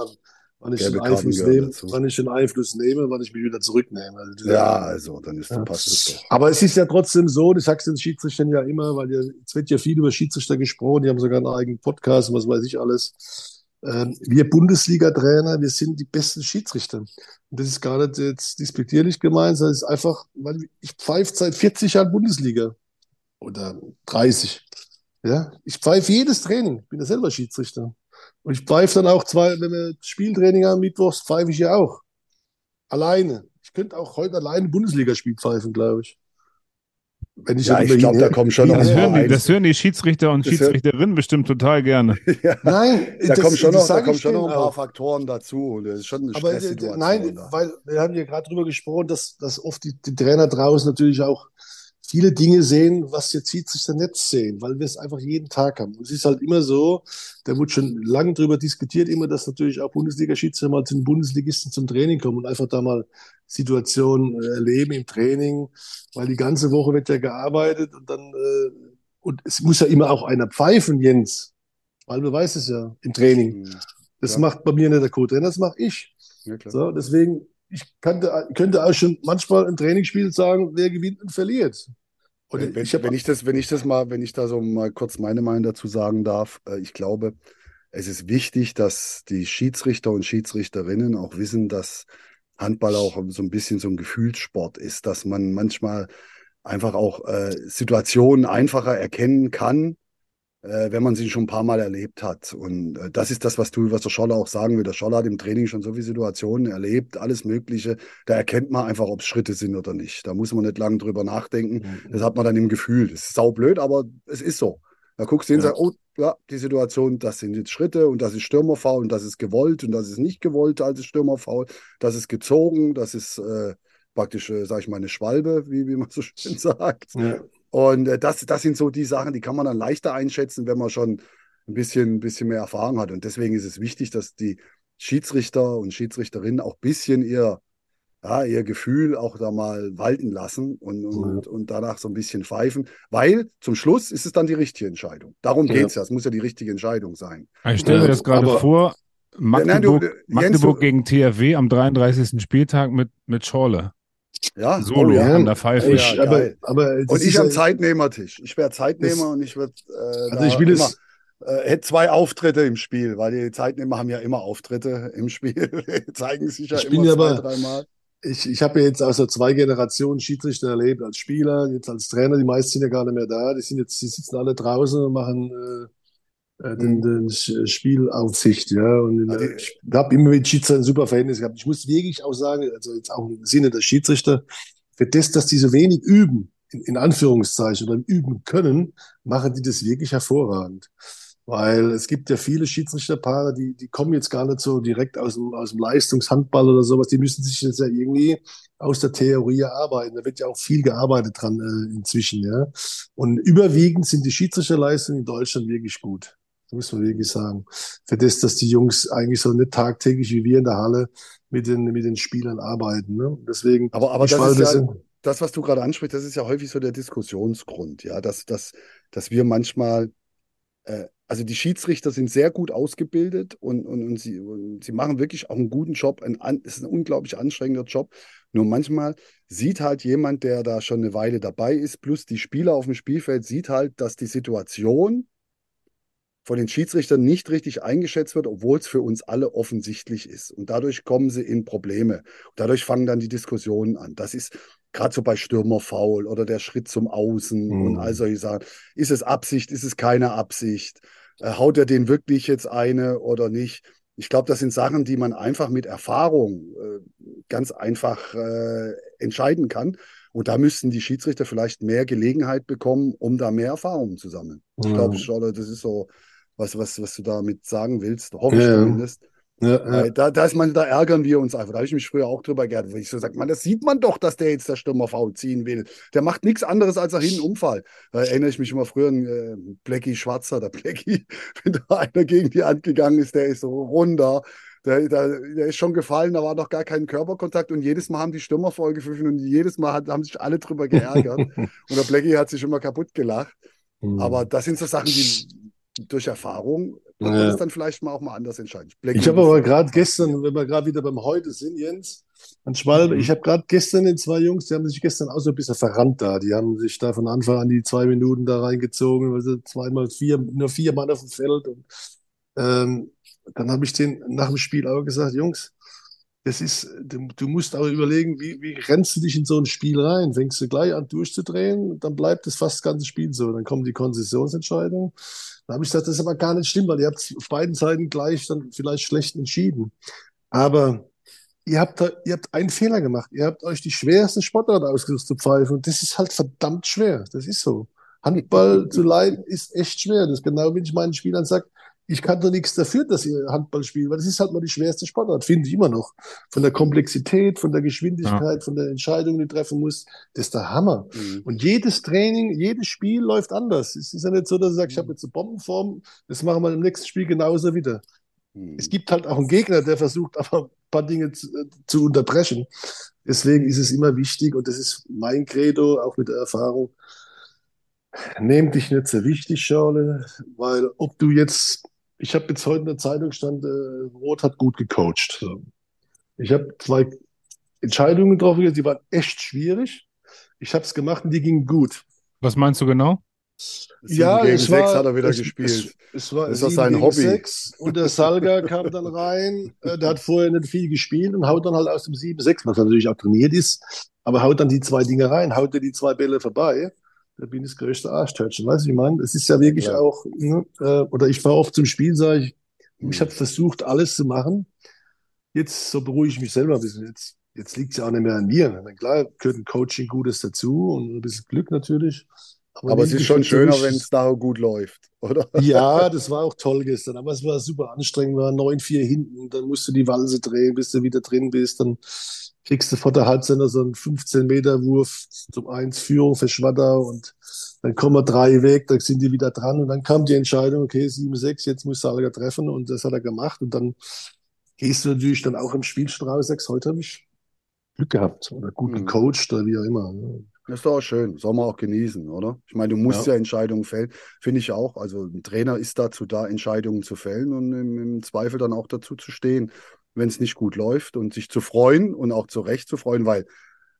S4: wann ich, den Einfluss nehme, wann ich den Einfluss nehme, wann ich mich wieder zurücknehme.
S3: Also, ja, also dann ist ja. passt es doch.
S4: Aber es ist ja trotzdem so, das sagst du den Schiedsrichtern ja immer, weil ja, jetzt wird ja viel über Schiedsrichter gesprochen, die haben sogar einen eigenen Podcast und was weiß ich alles. Ähm, wir Bundesliga-Trainer, wir sind die besten Schiedsrichter. Und das ist gar nicht jetzt dispektierlich gemeint, sondern es ist einfach, weil ich pfeife seit 40 Jahren Bundesliga oder 30. Ja, ich pfeife jedes Training, ich bin ja selber Schiedsrichter. Und ich pfeife dann auch zwei, wenn wir Spieltraining haben, Mittwochs, pfeife ich ja auch. Alleine. Ich könnte auch heute alleine Bundesligaspiel pfeifen, glaube ich.
S3: Wenn ich ja, ich glaube, da kommen schon noch
S2: das, hören die, das hören die Schiedsrichter und Schiedsrichterinnen bestimmt total gerne. (laughs)
S3: ja. Nein, da das, kommen schon noch, da kommen schon noch ein paar auch. Faktoren dazu. Das ist schon eine
S4: Aber nein, da. weil wir haben ja gerade drüber gesprochen, dass, dass oft die, die Trainer draußen natürlich auch viele Dinge sehen, was jetzt zieht sich der Netz sehen, weil wir es einfach jeden Tag haben. Und es ist halt immer so, da wurde schon lange drüber diskutiert, immer, dass natürlich auch Bundesliga-Schiedsrichter mal zu den Bundesligisten zum Training kommen und einfach da mal Situationen äh, erleben im Training, weil die ganze Woche wird ja gearbeitet und dann, äh, und es muss ja immer auch einer pfeifen, Jens. Weil du weißt es ja im Training. Das
S3: Ja.
S4: macht bei mir nicht der Co-Trainer, das mache ich.
S3: Ja.
S4: So, deswegen, ich könnte, könnte auch schon manchmal im Trainingsspiel sagen, wer gewinnt und verliert. Und
S3: Wenn, wenn,
S4: ich hab,
S3: wenn ich das, wenn ich das mal, wenn ich da so mal kurz meine Meinung dazu sagen darf, äh, ich glaube, es ist wichtig, dass die Schiedsrichter und Schiedsrichterinnen auch wissen, dass Handball auch so ein bisschen so ein Gefühlssport ist, dass man manchmal einfach auch äh, Situationen einfacher erkennen kann, äh, wenn man sie schon ein paar Mal erlebt hat. Und äh, das ist das, was du, was der Scholler auch sagen will. Der Scholler hat im Training schon so viele Situationen erlebt, alles Mögliche. Da erkennt man einfach, ob es Schritte sind oder nicht. Da muss man nicht lange drüber nachdenken. Das hat man dann im Gefühl. Das ist saublöd, aber es ist so. Da guckst du hin und
S4: Ja.
S3: sagst, oh, ja, die Situation, das sind jetzt Schritte und das ist Stürmerfaul und das ist gewollt und das ist nicht gewollt als Stürmerfaul. Das ist gezogen, das ist äh, praktisch, äh, sag ich mal, eine Schwalbe, wie, wie man so schön (laughs) sagt.
S4: ja,
S3: Und äh, das, das sind so die Sachen, die kann man dann leichter einschätzen, wenn man schon ein bisschen, ein bisschen mehr Erfahrung hat. Und deswegen ist es wichtig, dass die Schiedsrichter und Schiedsrichterinnen auch ein bisschen ihr, ja, ihr Gefühl auch da mal walten lassen und, und, und danach so ein bisschen pfeifen. Weil zum Schluss ist es dann die richtige Entscheidung. Darum
S4: Ja.
S3: geht es ja. Es muss ja die richtige Entscheidung sein.
S2: Ich stelle
S4: Ja,
S2: mir das gerade vor,
S3: nein, du,
S2: Magdeburg,
S3: äh, Jens,
S2: Magdeburg gegen THW am 33. Spieltag mit, mit Schorle.
S3: Ja,
S2: Solo
S3: oh, ja.
S2: an der Pfeife.
S4: Ich,
S3: ja,
S4: aber, aber
S3: Und ich
S4: ja,
S3: am Zeitnehmertisch. Ich wäre Zeitnehmer
S4: Das-
S3: und ich würde äh,
S4: Also ich will
S3: immer,
S4: es-
S3: äh, hätte zwei Auftritte im Spiel, weil die Zeitnehmer haben ja immer Auftritte im Spiel, (laughs) zeigen sich ja
S4: Ich bin
S3: immer
S4: ja
S3: zwei,
S4: aber-
S3: dreimal.
S4: ich, ich habe ja jetzt also zwei Generationen Schiedsrichter erlebt, als Spieler, jetzt als Trainer, die meisten sind ja gar nicht mehr da, die sind jetzt, die sitzen alle draußen und machen äh, den, den Sch- Spielaufsicht, ja. Und äh, ich habe immer mit Schiedsrichtern ein super Verhältnis gehabt. Ich muss wirklich auch sagen, also jetzt auch im Sinne der Schiedsrichter, für das, dass die so wenig üben, in, in Anführungszeichen, oder üben können, machen die das wirklich hervorragend. Weil es gibt ja viele Schiedsrichterpaare, die, die kommen jetzt gar nicht so direkt aus dem, aus dem Leistungshandball oder sowas. Die müssen sich jetzt ja irgendwie aus der Theorie erarbeiten. Da wird ja auch viel gearbeitet dran äh, inzwischen, ja. Und überwiegend sind die Schiedsrichterleistungen in Deutschland wirklich gut. Muss man wirklich sagen. Für das, dass die Jungs eigentlich so nicht tagtäglich wie wir in der Halle mit den, mit den Spielern arbeiten. Ne? Deswegen,
S3: Aber, aber das ist ja, das, was du gerade ansprichst, das ist ja häufig so der Diskussionsgrund, ja, dass, dass, dass wir manchmal, äh, also die Schiedsrichter sind sehr gut ausgebildet und, und, und, sie, und sie machen wirklich auch einen guten Job. Ein, an- ist ein unglaublich anstrengender Job. Nur manchmal sieht halt jemand, der da schon eine Weile dabei ist, plus die Spieler auf dem Spielfeld, sieht halt, dass die Situation von den Schiedsrichtern nicht richtig eingeschätzt wird, obwohl es für uns alle offensichtlich ist. Und dadurch kommen sie in Probleme. Und dadurch fangen dann die Diskussionen an. Das ist gerade so bei Stürmerfaul oder der Schritt zum Außen
S4: Mhm.
S3: und all solche Sachen. Ist es Absicht, ist es keine Absicht? Äh, haut er den wirklich jetzt eine oder nicht? Ich glaube, das sind Sachen, die man einfach mit Erfahrung äh, ganz einfach äh, entscheiden kann. Und da müssten die Schiedsrichter vielleicht mehr Gelegenheit bekommen, um da mehr Erfahrungen zu sammeln. Ich glaube, das ist so was, was, was du damit sagen willst, hoffe ich
S4: Ja,
S3: zumindest.
S4: ja, ja.
S3: Da, da ist man, da ärgern wir uns einfach. Da habe ich mich früher auch drüber geärgert, weil ich so sage, man, das sieht man doch, dass der jetzt der Stürmer faul ziehen will. Der macht nichts anderes, als er hinten Umfall. Da erinnere ich mich immer früher an äh, Blackie Schwarzer, der Blackie, (laughs) wenn da einer gegen die Hand gegangen ist, der ist so runter. Der, der, der ist schon gefallen, da war noch gar kein Körperkontakt und jedes Mal haben die Stürmer vollgepfiffen und jedes Mal hat, haben sich alle drüber geärgert. (laughs) und der Blackie hat sich immer kaputt gelacht.
S4: Mhm.
S3: Aber das sind so Sachen, die durch Erfahrung kann man
S4: Ja.
S3: das dann vielleicht mal auch mal anders entscheiden. Blackie
S4: Ich habe aber gerade gestern, wenn wir gerade wieder beim Heute sind, Jens, an Schwalbe,
S2: Mhm.
S4: ich habe gerade gestern den zwei Jungs, die haben sich gestern auch so ein bisschen verrannt da. Die haben sich da von Anfang an die zwei Minuten da reingezogen, also zweimal vier, nur vier Mann auf dem Feld. Und ähm, dann habe ich den nach dem Spiel auch gesagt, Jungs, das ist, du, du musst auch überlegen, wie, wie rennst du dich in so ein Spiel rein? Fängst du gleich an durchzudrehen, dann bleibt das fast das ganze Spiel so. Dann kommen die Konzessionsentscheidungen. Da habe ich gesagt, das ist aber gar nicht schlimm, weil ihr habt auf beiden Seiten gleich dann vielleicht schlecht entschieden. Aber ihr habt da, ihr habt einen Fehler gemacht. Ihr habt euch die schwerste Sportart ausgesucht zu pfeifen. Und das ist halt verdammt schwer. Das ist so. Handball zu leiden ist echt schwer. Das ist genau, wenn ich meinen Spielern sage, ich kann doch nichts dafür, dass ihr Handball spielt, weil das ist halt mal die schwerste Sportart, finde ich immer noch. Von der Komplexität, von der Geschwindigkeit, ja. von der Entscheidung, die du treffen musst, das ist der Hammer. Mhm. Und jedes Training, jedes Spiel läuft anders. Es ist ja nicht so, dass du sagst, ich habe mhm. jetzt eine Bombenform, das machen wir im nächsten Spiel genauso wieder. Mhm. Es gibt halt auch einen Gegner, der versucht, aber ein paar Dinge zu, zu unterbrechen. Deswegen ist es immer wichtig, und das ist mein Credo, auch mit der Erfahrung, Nehm dich nicht so wichtig, Schorle, weil ob du jetzt ich habe jetzt heute in der Zeitung stand, äh, Roth hat gut gecoacht. So. Ich habe zwei Entscheidungen getroffen, die waren echt schwierig. Ich habe es gemacht und die gingen gut.
S2: Was meinst du genau?
S3: Ja, gegen es war, hat er wieder es, gespielt. Es,
S4: es war ist das sein Hobby? Sechs, und der Salga kam dann rein. Äh, der hat vorher nicht viel gespielt und haut dann halt aus dem 7-6, was natürlich auch trainiert ist, aber haut dann die zwei Dinge rein, haut er die zwei Bälle vorbei da bin ich das größte Arschtörtchen. Weißt du, ich meine, es ist ja wirklich ja. auch, ne, äh, oder ich fahre oft zum Spiel, sage ich, mhm. ich habe versucht, alles zu machen. Jetzt, so beruhige ich mich selber ein bisschen. Jetzt, jetzt liegt es ja auch nicht mehr an mir. Meine, klar, gehört ein Coaching Gutes dazu und ein bisschen Glück natürlich.
S3: Aber, aber es ist schon schöner, wenn es da gut läuft, oder?
S4: Ja, (laughs) das war auch toll gestern. Aber es war super anstrengend. Wir waren 9-4 hinten. Dann musst du die Walse drehen, bis du wieder drin bist. Dann kriegst du vor der Halbzeit so einen 15-Meter-Wurf zum 1 Führung für Schwadder und dann kommen wir drei weg, da sind die wieder dran und dann kam die Entscheidung, okay, 7-6, jetzt muss Salga treffen und das hat er gemacht und dann gehst du natürlich dann auch im Spiel schon raus, sagst, heute habe ich Glück gehabt oder gut mhm. gecoacht oder wie auch immer.
S3: Das ist doch auch schön, soll man auch genießen, oder? Ich meine, du musst ja, ja Entscheidungen fällen, finde ich auch. Also ein Trainer ist dazu da, Entscheidungen zu fällen und im, im Zweifel dann auch dazu zu stehen wenn es nicht gut läuft und sich zu freuen und auch zu Recht zu freuen, weil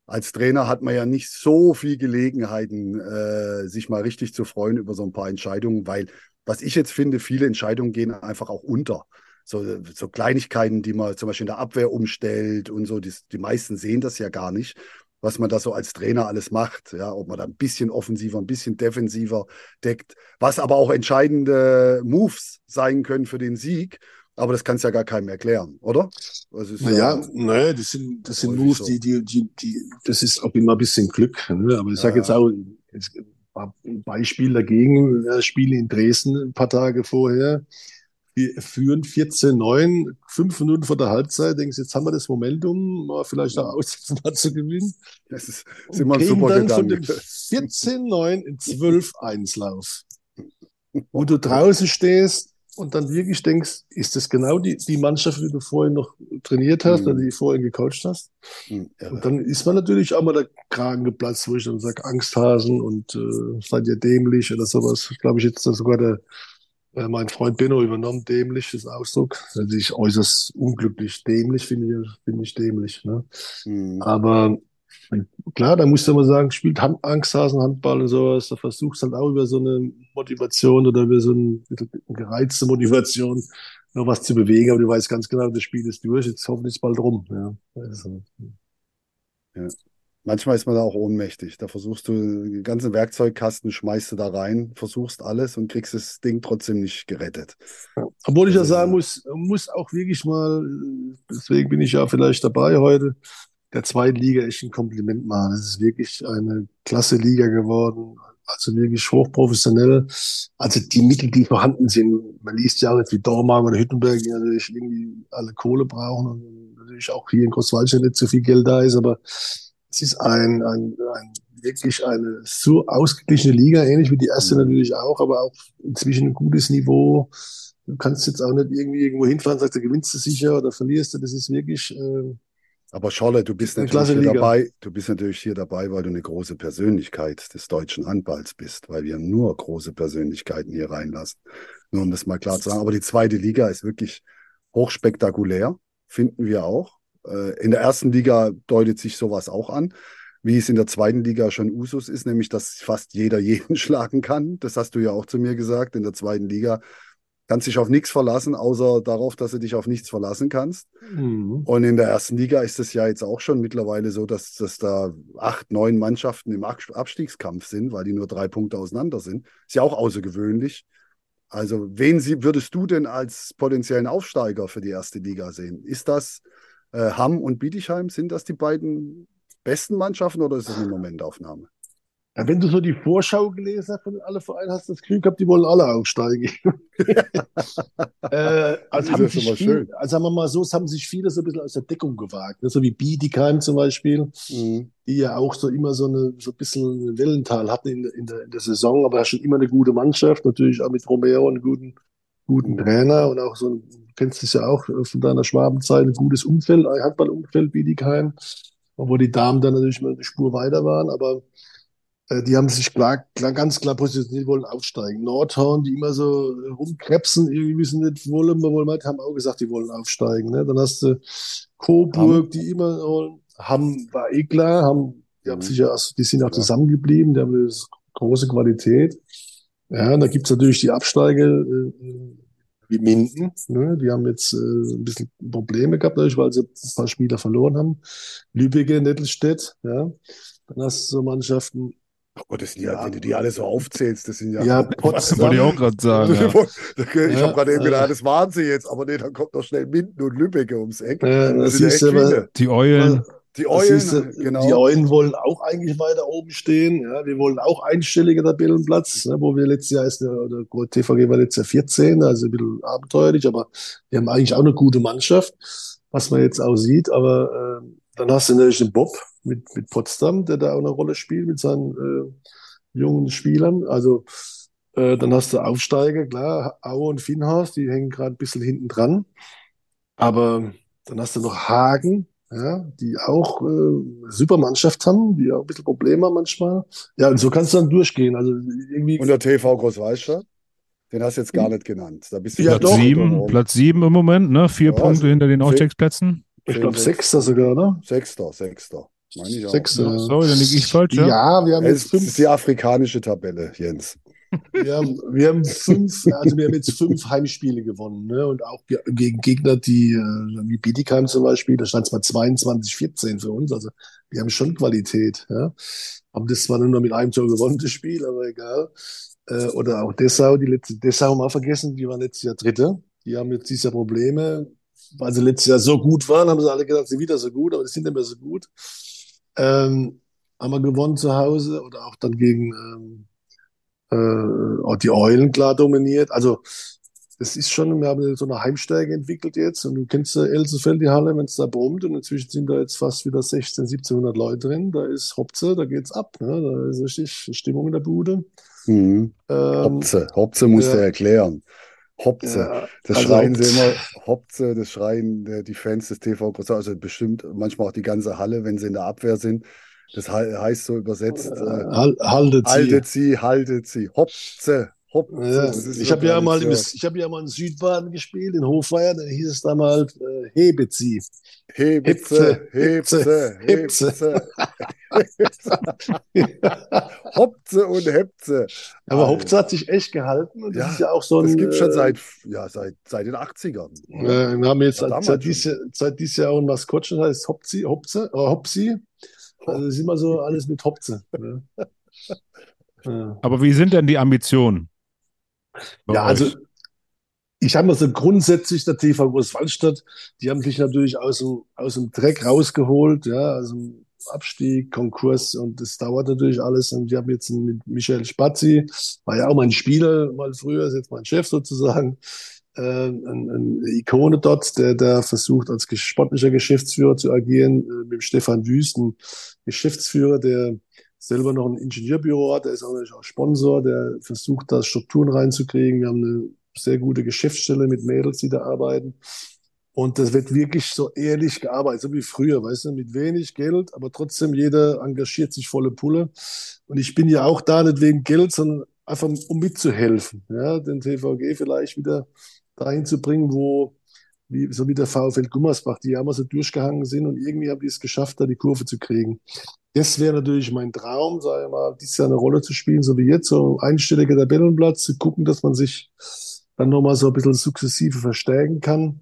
S3: als Trainer hat man ja nicht so viel Gelegenheiten, äh, sich mal richtig zu freuen über so ein paar Entscheidungen, weil was ich jetzt finde, viele Entscheidungen gehen einfach auch unter. So, so Kleinigkeiten, die man zum Beispiel in der Abwehr umstellt und so, die, die meisten sehen das ja gar nicht, was man da so als Trainer alles macht. Ja, ob man da ein bisschen offensiver, ein bisschen defensiver deckt, was aber auch entscheidende Moves sein können für den Sieg. Aber das kannst du ja gar keinem erklären, oder?
S4: Also naja, ja, naja, das sind, das sind Moves, so. die, die, die, die, das ist auch immer ein bisschen Glück. Ne? Aber ich ja, sage jetzt auch, jetzt, ein Beispiel dagegen, das Spiel in Dresden ein paar Tage vorher. Wir führen 14-9, fünf Minuten vor der Halbzeit, denkst jetzt haben wir das Momentum, mal vielleicht auch aussetzen, mal zu gewinnen.
S3: Das ist, ist immer ein super dann
S4: Gedanke. von dem 14-9 in 12-1-Lauf. (laughs) Wo du draußen stehst, und dann wirklich denkst, ist das genau die, die Mannschaft, die du vorhin noch trainiert hast mhm. oder die du vorhin gecoacht hast? Mhm, ja. Und dann ist man natürlich auch mal der Kragen geplatzt, wo ich dann sage, Angsthasen und äh, seid ihr dämlich oder sowas. Ich glaube, ich jetzt sogar der, äh, mein Freund Benno übernommen, dämlich ist Ausdruck. Also ich äußerst unglücklich. Dämlich finde ich, finde ich dämlich. Ne? Mhm. Aber Klar, da musst du mal sagen, spielt Hand Angsthasen, Handball und sowas, da versuchst du halt auch über so eine Motivation oder über so eine, gereizte Motivation noch was zu bewegen, aber du weißt ganz genau, das Spiel ist durch, jetzt hoffentlich bald rum. Ja. Also,
S3: ja. Manchmal ist man da auch ohnmächtig. Da versuchst du den ganzen Werkzeugkasten, schmeißt du da rein, versuchst alles und kriegst das Ding trotzdem nicht gerettet.
S4: Obwohl ich ja also, sagen muss, muss auch wirklich mal, deswegen bin ich ja vielleicht dabei heute, der zweiten Liga echt ein Kompliment machen. Es ist wirklich eine klasse Liga geworden. Also wirklich hochprofessionell. Also die Mittel, die vorhanden sind. Man liest ja auch jetzt wie Dormagen oder Hüttenberg, die natürlich irgendwie alle Kohle brauchen und natürlich auch hier in Großwaldstadt nicht so viel Geld da ist, aber es ist ein, ein, ein wirklich eine so ausgeglichene Liga, ähnlich wie die erste mhm. natürlich auch, aber auch inzwischen ein gutes Niveau. Du kannst jetzt auch nicht irgendwie irgendwo hinfahren und sagst, du gewinnst du sicher oder verlierst du. Das ist wirklich äh,
S3: aber Scholle, du bist natürlich hier dabei, du bist natürlich hier dabei, weil du eine große Persönlichkeit des deutschen Handballs bist, weil wir nur große Persönlichkeiten hier reinlassen. Nur um das mal klar zu sagen. Aber die zweite Liga ist wirklich hochspektakulär, finden wir auch. Äh, in der ersten Liga deutet sich sowas auch an, wie es in der zweiten Liga schon Usus ist, nämlich dass fast jeder (laughs) jeden schlagen kann. Das hast du ja auch zu mir gesagt. In der zweiten Liga kannst dich auf nichts verlassen, außer darauf, dass du dich auf nichts verlassen kannst. Mhm. Und in der ersten Liga ist es ja jetzt auch schon mittlerweile so, dass, dass da acht, neun Mannschaften im Abstiegskampf sind, weil die nur drei Punkte auseinander sind. Ist ja auch außergewöhnlich. Also, wen sie, würdest du denn als potenziellen Aufsteiger für die erste Liga sehen? Ist das äh, Hamm und Bietigheim? Sind das die beiden besten Mannschaften oder ist das eine Momentaufnahme?
S4: Ja, wenn du so die Vorschau gelesen hast von alle Vereinen, hast du das Gefühl gehabt, die wollen alle aufsteigen. (laughs) äh, also, haben sich viel, also sagen wir mal so, es haben sich viele so ein bisschen aus der Deckung gewagt. Ne? So wie Bietigheim zum Beispiel, mhm. die ja auch so immer so, eine, so ein bisschen ein Wellental hatten in, in, der, in der Saison, aber schon immer eine gute Mannschaft, natürlich auch mit Romeo einen guten, guten Trainer und auch so, ein, du kennst es ja auch von deiner Schwabenzeit, ein gutes Umfeld, ein Handballumfeld, Bietigheim, obwohl die Damen dann natürlich mal eine Spur weiter waren, aber die haben sich klar, klar, ganz klar positioniert, wollen aufsteigen. Nordhorn, die immer so rumkrebsen, irgendwie wissen nicht, wollen wir wohl mal, haben auch gesagt, die wollen aufsteigen. Ne? Dann hast du Coburg, die immer wollen, haben, war eh klar, haben, die haben mhm. sich ja, die sind auch zusammengeblieben, die haben eine große Qualität. Ja, da gibt's natürlich die Absteiger, äh, wie Minden, ne? die haben jetzt äh, ein bisschen Probleme gehabt, natürlich, weil sie ein paar Spieler verloren haben. Lübecke, Nettelstedt, ja. Dann hast du so Mannschaften,
S3: Oh Gott, das sind ja, wenn du die alle so aufzählst, das sind ja.
S2: Ja, (laughs) Potsdam. wollte ich auch gerade sagen. (laughs) Ja.
S3: Ich ja, habe gerade eben gedacht, das waren sie jetzt, aber nee, dann kommt noch schnell Minden und Lübeck ums Eck.
S4: Ja, das, das ist
S2: ja Die Eulen.
S3: Die Eulen, du, genau.
S4: Die Eulen wollen auch eigentlich weiter oben stehen. Ja, wir wollen auch einstelliger Tabellenplatz, ne, wo wir letztes Jahr ist der, der TVG war letztes Jahr 14, also ein bisschen abenteuerlich, aber wir haben eigentlich auch eine gute Mannschaft, was man jetzt auch sieht. Aber äh, dann hast du natürlich den Bob, mit, mit Potsdam, der da auch eine Rolle spielt mit seinen äh, jungen Spielern. Also äh, dann hast du Aufsteiger, klar, Aue und Finnhaus, die hängen gerade ein bisschen hinten dran. Aber dann hast du noch Hagen, ja, die auch äh, super Mannschaft haben, die auch ein bisschen Probleme haben manchmal. Ja, und so kannst du dann durchgehen. Also irgendwie
S3: und der TV Großweister? Den hast du jetzt gar nicht genannt. Da bist du
S2: ja, Platz, sieben, Platz sieben im Moment, ne? Vier ja, Punkte hinter den Aufstiegsplätzen.
S4: Ich glaube, Sechster sogar, ne?
S3: Sechster, Sechster. Meine ich auch.
S4: Sechs,
S2: äh, sorry, dann liege ich falsch.
S4: Ja, ja wir haben
S3: es jetzt fünf. Das ist die afrikanische Tabelle, Jens.
S4: Wir haben, wir haben fünf, also wir haben jetzt fünf Heimspiele gewonnen, ne? Und auch gegen Gegner, die, äh, wie Bietigheim zum Beispiel, da stand es mal 22, 14 für uns. Also wir haben schon Qualität, ja. Haben das zwar nur noch mit einem Tor gewonnen, das Spiel, aber egal. Äh, oder auch Dessau, die letzte Dessau mal vergessen, die waren letztes Jahr Dritte. Die haben jetzt diese Probleme, weil sie letztes Jahr so gut waren, haben sie alle gedacht, sie sind wieder so gut, aber die sind nicht mehr so gut. Ähm, haben wir gewonnen zu Hause oder auch dann gegen ähm, äh, die Eulen klar dominiert. Also das ist schon, wir haben so eine Heimstärke entwickelt jetzt und du kennst ja Elsenfeld, die Halle, wenn es da brummt und inzwischen sind da jetzt fast wieder 16, 1700 Leute drin. Da ist Hopze, da geht's ab. Ne? Da ist richtig Stimmung in der Bude.
S3: Mhm. Ähm, Hopze, Hopze musst ja. du erklären. Hopze. Ja, das also schreien sie immer, Hopze, das schreien die Fans des TV Groß, also bestimmt manchmal auch die ganze Halle, wenn sie in der Abwehr sind. Das heißt so übersetzt, äh,
S4: haltet sie.
S3: Haltet sie, haltet sie. Hopze, Hopze.
S4: Ja, ich habe ja, mal im, ich hab ja mal in Südbaden gespielt, in Hofweier, da hieß es damals äh, Hebet sie.
S3: Hebze, Hebze, Hebze. (laughs) Hopze und Hepze.
S4: Aber Hopze hat sich echt gehalten und das ja, ist ja auch so ein.
S3: Das gibt schon äh, seit, ja, seit, seit den 80ern.
S4: Äh, wir haben jetzt seit, seit, seit dieses Jahr auch ein Maskottchen, das heißt Hopzi, Hopze, äh, Hopsi. Also das ist immer so alles mit Hopze. Ne? (laughs)
S2: ja. Aber wie sind denn die Ambitionen?
S4: Ja, also ich habe mir so grundsätzlich der TV Großwaldstadt, die haben sich natürlich aus dem, aus dem Dreck rausgeholt, ja, aus dem Abstieg, Konkurs und das dauert natürlich alles. Und ich habe jetzt mit Michael Spazzi, war ja auch mein Spieler mal früher, ist jetzt mein Chef sozusagen, äh, eine, eine Ikone dort, der da versucht, als sportlicher Geschäftsführer zu agieren, äh, mit Stefan Wüsten, Geschäftsführer, der selber noch ein Ingenieurbüro hat, der ist auch, auch Sponsor, der versucht, da Strukturen reinzukriegen. Wir haben eine sehr gute Geschäftsstelle mit Mädels, die da arbeiten. Und das wird wirklich so ehrlich gearbeitet, so wie früher, weißt du, mit wenig Geld, aber trotzdem jeder engagiert sich volle Pulle. Und ich bin ja auch da nicht wegen Geld, sondern einfach um mitzuhelfen, ja, den TVG vielleicht wieder dahin zu bringen, wo, wie, so wie der VfL Gummersbach, die ja immer so durchgehangen sind und irgendwie haben die es geschafft, da die Kurve zu kriegen. Das wäre natürlich mein Traum, sage ich mal, dieses Jahr eine Rolle zu spielen, so wie jetzt, so einstelliger Tabellenplatz, zu gucken, dass man sich dann nochmal so ein bisschen sukzessive verstärken kann,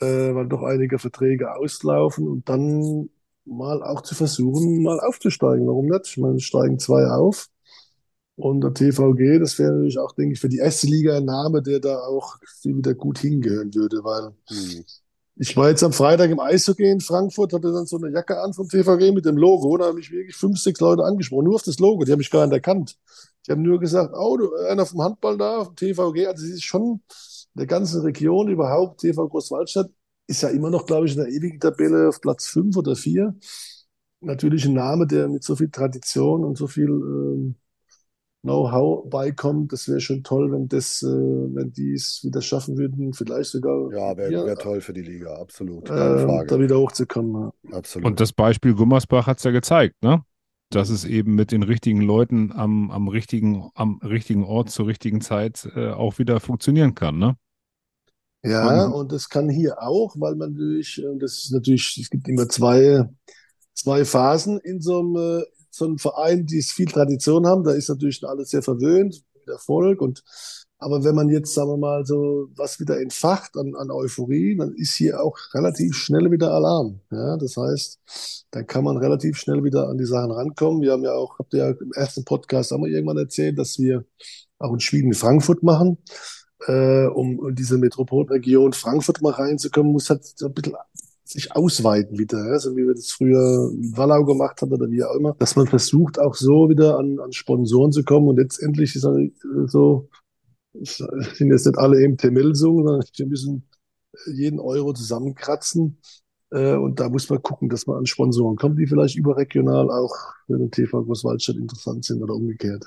S4: äh, weil doch einige Verträge auslaufen und dann mal auch zu versuchen, mal aufzusteigen. Warum nicht? Ich meine, steigen zwei auf. Und der TVG, das wäre natürlich auch, denke ich, für die erste Liga ein Name, der da auch wieder gut hingehören würde, weil mhm. ich war jetzt am Freitag im Eishockey in Frankfurt, hatte dann so eine Jacke an vom TVG mit dem Logo. Da habe ich wirklich fünf, sechs Leute angesprochen, nur auf das Logo. Die habe ich gar nicht erkannt. Die haben nur gesagt, oh, du, einer vom Handball da, vom TVG. Also es ist schon in der ganzen Region überhaupt, TV Großwaldstadt, ist ja immer noch, glaube ich, in der ewigen Tabelle auf Platz fünf oder vier. Natürlich ein Name, der mit so viel Tradition und so viel ähm, Know-how beikommt. Das wäre schon toll, wenn das, äh, wenn die es wieder schaffen würden, vielleicht sogar
S3: Ja, wäre
S4: ja,
S3: wär toll für die Liga, absolut. Keine
S4: äh,
S3: Frage.
S4: da wieder hochzukommen. Ja.
S3: Absolut.
S2: Und das Beispiel Gummersbach hat es ja gezeigt, ne? Dass es eben mit den richtigen Leuten am, am, richtigen, am richtigen Ort zur richtigen Zeit äh, auch wieder funktionieren kann, ne?
S4: Ja,
S2: Und-
S4: und das kann hier auch, weil man durch, äh, das ist natürlich, es gibt immer zwei, zwei Phasen in so einem, äh, so einem Verein, die es viel Tradition haben. Da ist natürlich alles sehr verwöhnt, Erfolg. Und, aber wenn man jetzt, sagen wir mal, so was wieder entfacht an, an Euphorie, dann ist hier auch relativ schnell wieder Alarm. Ja, das heißt, dann kann man relativ schnell wieder an die Sachen rankommen. Wir haben ja auch, habt ihr ja im ersten Podcast auch mal irgendwann erzählt, dass wir auch in Schweden Frankfurt machen äh, um in diese Metropolregion Frankfurt mal reinzukommen, muss halt so ein bisschen sich ausweiten wieder, ja? so wie wir das früher in Wallau gemacht haben oder wie auch immer, dass man versucht, auch so wieder an, an Sponsoren zu kommen und letztendlich ist halt so, (laughs) sind jetzt nicht alle MT Melsungen, sondern wir müssen jeden Euro zusammenkratzen äh, und da muss man gucken, dass man an Sponsoren kommt, die vielleicht überregional auch für den TV Großwaldstadt interessant sind oder umgekehrt.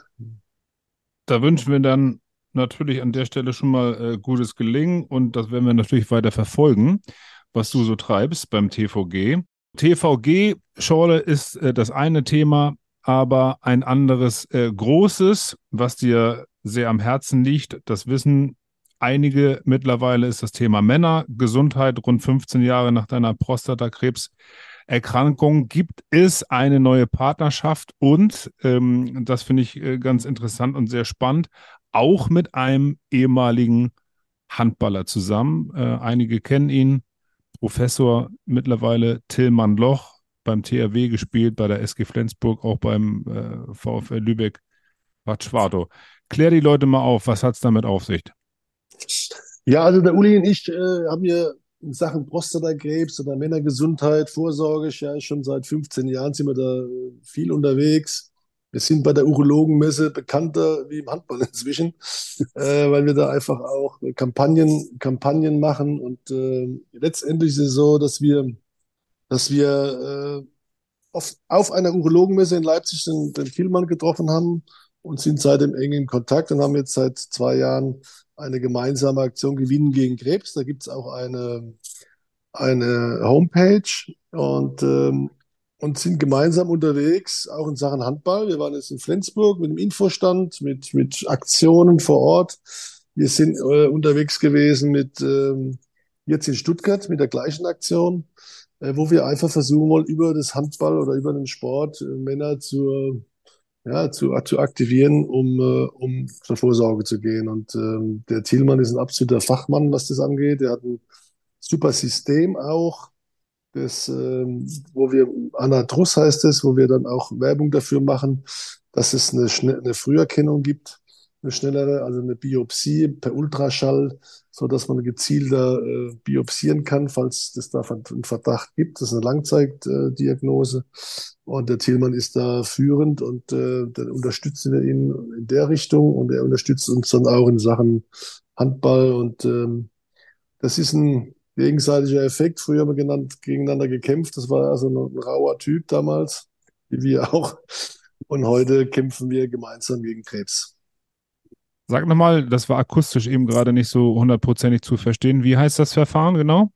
S2: Da wünschen wir dann natürlich an der Stelle schon mal äh, gutes Gelingen und das werden wir natürlich weiter verfolgen, was du so treibst beim TVG. TVG-Schorle ist äh, das eine Thema, aber ein anderes äh, großes, was dir sehr am Herzen liegt, das wissen einige mittlerweile, ist das Thema Männergesundheit. Rund 15 Jahre nach deiner Prostatakrebserkrankung gibt es eine neue Partnerschaft und, ähm, das finde ich äh, ganz interessant und sehr spannend, auch mit einem ehemaligen Handballer zusammen. Äh, einige kennen ihn, Professor mittlerweile Tillmann Loch, beim THW gespielt, bei der SG Flensburg, auch beim äh, VfL Lübeck, Bad Schwartow. Klär die Leute mal auf, was hat es damit auf sich?
S4: Ja, also der Uli und ich äh, haben ja in Sachen Prostatakrebs oder Männergesundheit, Vorsorge, ja schon seit 15 Jahren sind wir da äh, viel unterwegs. Wir sind bei der Urologenmesse bekannter wie im Handball inzwischen, (laughs) äh, weil wir da einfach auch Kampagnen, Kampagnen machen. Und äh, letztendlich ist es so, dass wir, dass wir äh, auf, auf einer Urologenmesse in Leipzig den, den Thielmann getroffen haben und sind seitdem eng in Kontakt und haben jetzt seit zwei Jahren eine gemeinsame Aktion Gewinnen gegen Krebs. Da gibt es auch eine, eine Homepage und, ähm, und sind gemeinsam unterwegs, auch in Sachen Handball. Wir waren jetzt in Flensburg mit dem Infostand, mit, mit Aktionen vor Ort. Wir sind äh, unterwegs gewesen mit ähm, jetzt in Stuttgart mit der gleichen Aktion, äh, wo wir einfach versuchen wollen, über das Handball oder über den Sport äh, Männer zur ja, zu, zu aktivieren, um, äh, um zur Vorsorge zu gehen. Und ähm, der Thielmann ist ein absoluter Fachmann, was das angeht. Er hat ein super System auch, das, ähm, wo wir, Anadrus heißt es, wo wir dann auch Werbung dafür machen, dass es eine, schnell, eine Früherkennung gibt, eine schnellere, also eine Biopsie per Ultraschall, so dass man gezielter äh, biopsieren kann, falls es da einen Verdacht gibt. Das ist eine Langzeitdiagnose. Und der Thielmann ist da führend und äh, dann unterstützen wir ihn in der Richtung und er unterstützt uns dann auch in Sachen Handball und ähm, das ist ein gegenseitiger Effekt. Früher haben wir genannt, gegeneinander gekämpft. Das war also ein, ein rauer Typ damals, wie wir auch. Und heute kämpfen wir gemeinsam gegen Krebs.
S2: Sag nochmal, das war akustisch eben gerade nicht so hundertprozentig zu verstehen. Wie heißt das Verfahren genau?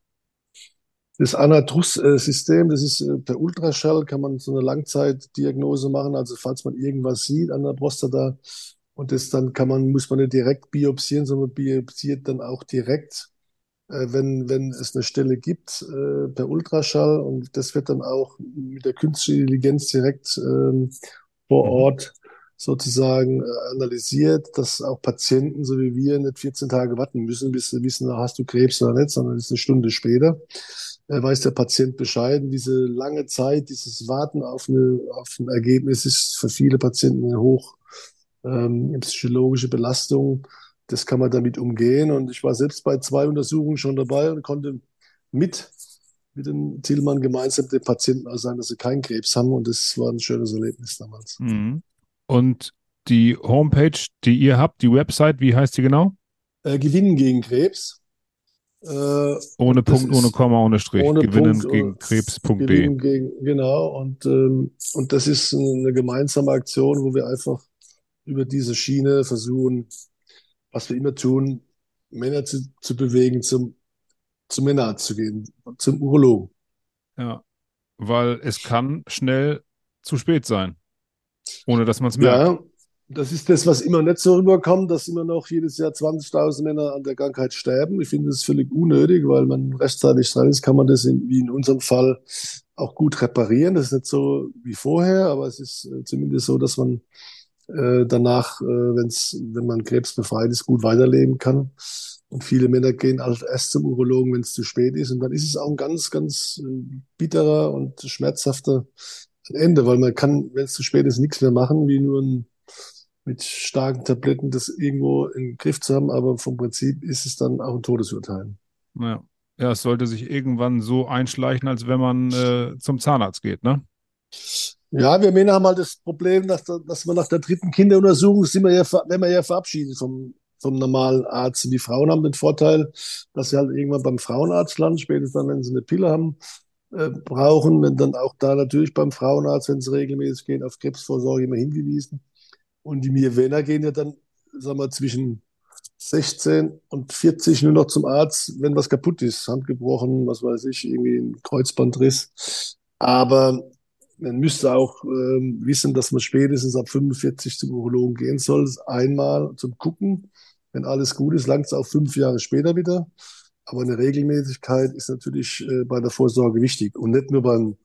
S4: Das Anatrus-System, das ist per Ultraschall, kann man so eine Langzeitdiagnose machen. Also falls man irgendwas sieht an der Prostata und das dann kann man, muss man nicht direkt biopsieren, sondern biopsiert dann auch direkt, äh, wenn, wenn es eine Stelle gibt, äh, per Ultraschall. Und das wird dann auch mit der künstlichen Intelligenz direkt ähm, vor Ort sozusagen äh, analysiert, dass auch Patienten, so wie wir, nicht 14 Tage warten müssen, bis sie wissen, hast du Krebs oder nicht, sondern es ist eine Stunde später weiß der Patient Bescheid. Und diese lange Zeit, dieses Warten auf, eine, auf ein Ergebnis ist für viele Patienten eine hoch ähm, psychologische Belastung. Das kann man damit umgehen. Und ich war selbst bei zwei Untersuchungen schon dabei und konnte mit, mit dem Thielmann gemeinsam den Patienten auch sagen, dass sie keinen Krebs haben. Und das war ein schönes Erlebnis damals.
S2: Mhm. Und die Homepage, die ihr habt, die Website, wie heißt die genau?
S4: Äh, Gewinnen gegen Krebs.
S2: Äh, ohne Punkt, ohne Komma, ohne Strich.
S4: Ohne
S2: Gewinnen
S4: Punkt,
S2: gegen
S4: äh,
S2: Krebs.de.
S4: Genau. Und, ähm, und das ist eine gemeinsame Aktion, wo wir einfach über diese Schiene versuchen, was wir immer tun, Männer zu, zu bewegen, zum, zum Männerarzt zu gehen, zum Urologen.
S2: Ja, weil es kann schnell zu spät sein, ohne dass man es merkt.
S4: Ja, das ist das, was immer nicht so rüberkommt, dass immer noch jedes Jahr 20.000 Männer an der Krankheit sterben. Ich finde das völlig unnötig, weil man rechtzeitig dran ist, kann man das in, wie in unserem Fall auch gut reparieren. Das ist nicht so wie vorher, aber es ist äh, zumindest so, dass man äh, danach, äh, wenn's, wenn man krebsbefreit ist, gut weiterleben kann. Und viele Männer gehen halt erst zum Urologen, wenn es zu spät ist. Und dann ist es auch ein ganz, ganz äh, bitterer und schmerzhafter Ende, weil man kann, wenn es zu spät ist, nichts mehr machen, wie nur ein mit starken Tabletten das irgendwo im Griff zu haben, aber vom Prinzip ist es dann auch ein Todesurteil.
S2: Ja, ja es sollte sich irgendwann so einschleichen, als wenn man äh, zum Zahnarzt geht, ne?
S4: Ja, wir Männer haben halt das Problem, dass, dass wir nach der dritten Kinderuntersuchung sind wir ja, wenn wir ja verabschiedet vom, vom normalen Arzt. Und die Frauen haben den Vorteil, dass sie halt irgendwann beim Frauenarzt landen, spätestens dann, wenn sie eine Pille haben, äh, brauchen, wenn dann auch da natürlich beim Frauenarzt, wenn sie regelmäßig gehen, auf Krebsvorsorge immer hingewiesen. Und die Mirvena gehen ja dann, sagen wir, zwischen 16 und 40 nur noch zum Arzt, wenn was kaputt ist, Hand gebrochen, was weiß ich, irgendwie ein Kreuzbandriss. Aber man müsste auch ähm, wissen, dass man spätestens ab 45 zum Urologen gehen soll. Einmal zum Gucken. Wenn alles gut ist, langt es auch fünf Jahre später wieder. Aber eine Regelmäßigkeit ist natürlich äh, bei der Vorsorge wichtig. Und nicht nur beim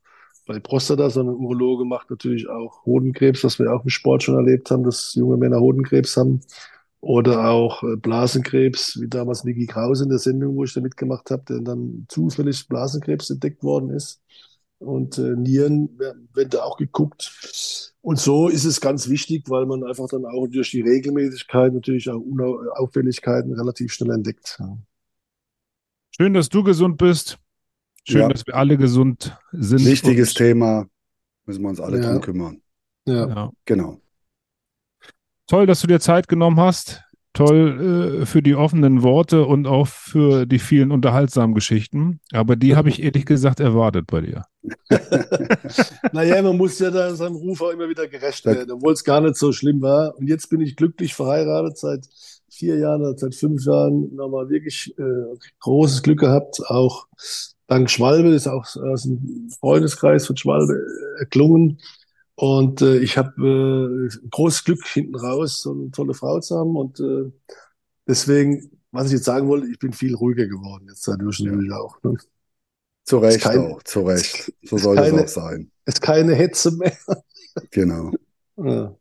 S4: bei Prostata, sondern Urologe macht natürlich auch Hodenkrebs, was wir auch im Sport schon erlebt haben, dass junge Männer Hodenkrebs haben. Oder auch äh, Blasenkrebs, wie damals Niki Krause in der Sendung, wo ich da mitgemacht habe, der dann zufällig Blasenkrebs entdeckt worden ist. Und äh, Nieren werden da auch geguckt. Und so ist es ganz wichtig, weil man einfach dann auch durch die Regelmäßigkeit natürlich auch Unauffälligkeiten relativ schnell entdeckt.
S2: Schön, dass du gesund bist. Schön, ja. dass wir alle gesund sind.
S3: Wichtiges Thema. Müssen wir uns alle ja. drum kümmern.
S4: Ja. ja.
S3: Genau.
S2: Toll, dass du dir Zeit genommen hast. Toll äh, für die offenen Worte und auch für die vielen unterhaltsamen Geschichten. Aber die habe ich (laughs) ehrlich gesagt erwartet bei dir. (laughs)
S4: naja, man muss ja da seinem Ruf auch immer wieder gerecht werden, obwohl es gar nicht so schlimm war. Und jetzt bin ich glücklich verheiratet seit vier Jahren, seit fünf Jahren nochmal wirklich äh, großes Glück gehabt, auch dank Schwalbe, ist auch aus dem Freundeskreis von Schwalbe erklungen. Und äh, ich habe äh, großes Glück hinten raus, so eine tolle Frau zu haben. Und äh, deswegen, was ich jetzt sagen wollte, ich bin viel ruhiger geworden jetzt dadurch natürlich ja. auch. Ne?
S3: Zu Recht kein, auch, zu Recht. So soll keine, es auch sein.
S4: Ist keine Hetze mehr. (laughs)
S3: Genau. Ja.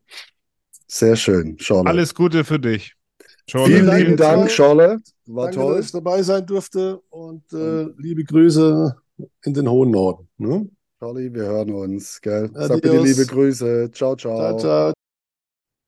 S3: Sehr schön,
S2: Schorle. Alles Gute für dich.
S3: Schorle. Vielen lieben Dank, Schorle.
S4: War Danke, toll. dass ich dabei sein durfte und äh, liebe Grüße in den hohen Norden. Ne?
S3: Charlie, wir hören uns. Gell? Sag bitte liebe Grüße. Ciao, ciao. Ciao, ciao.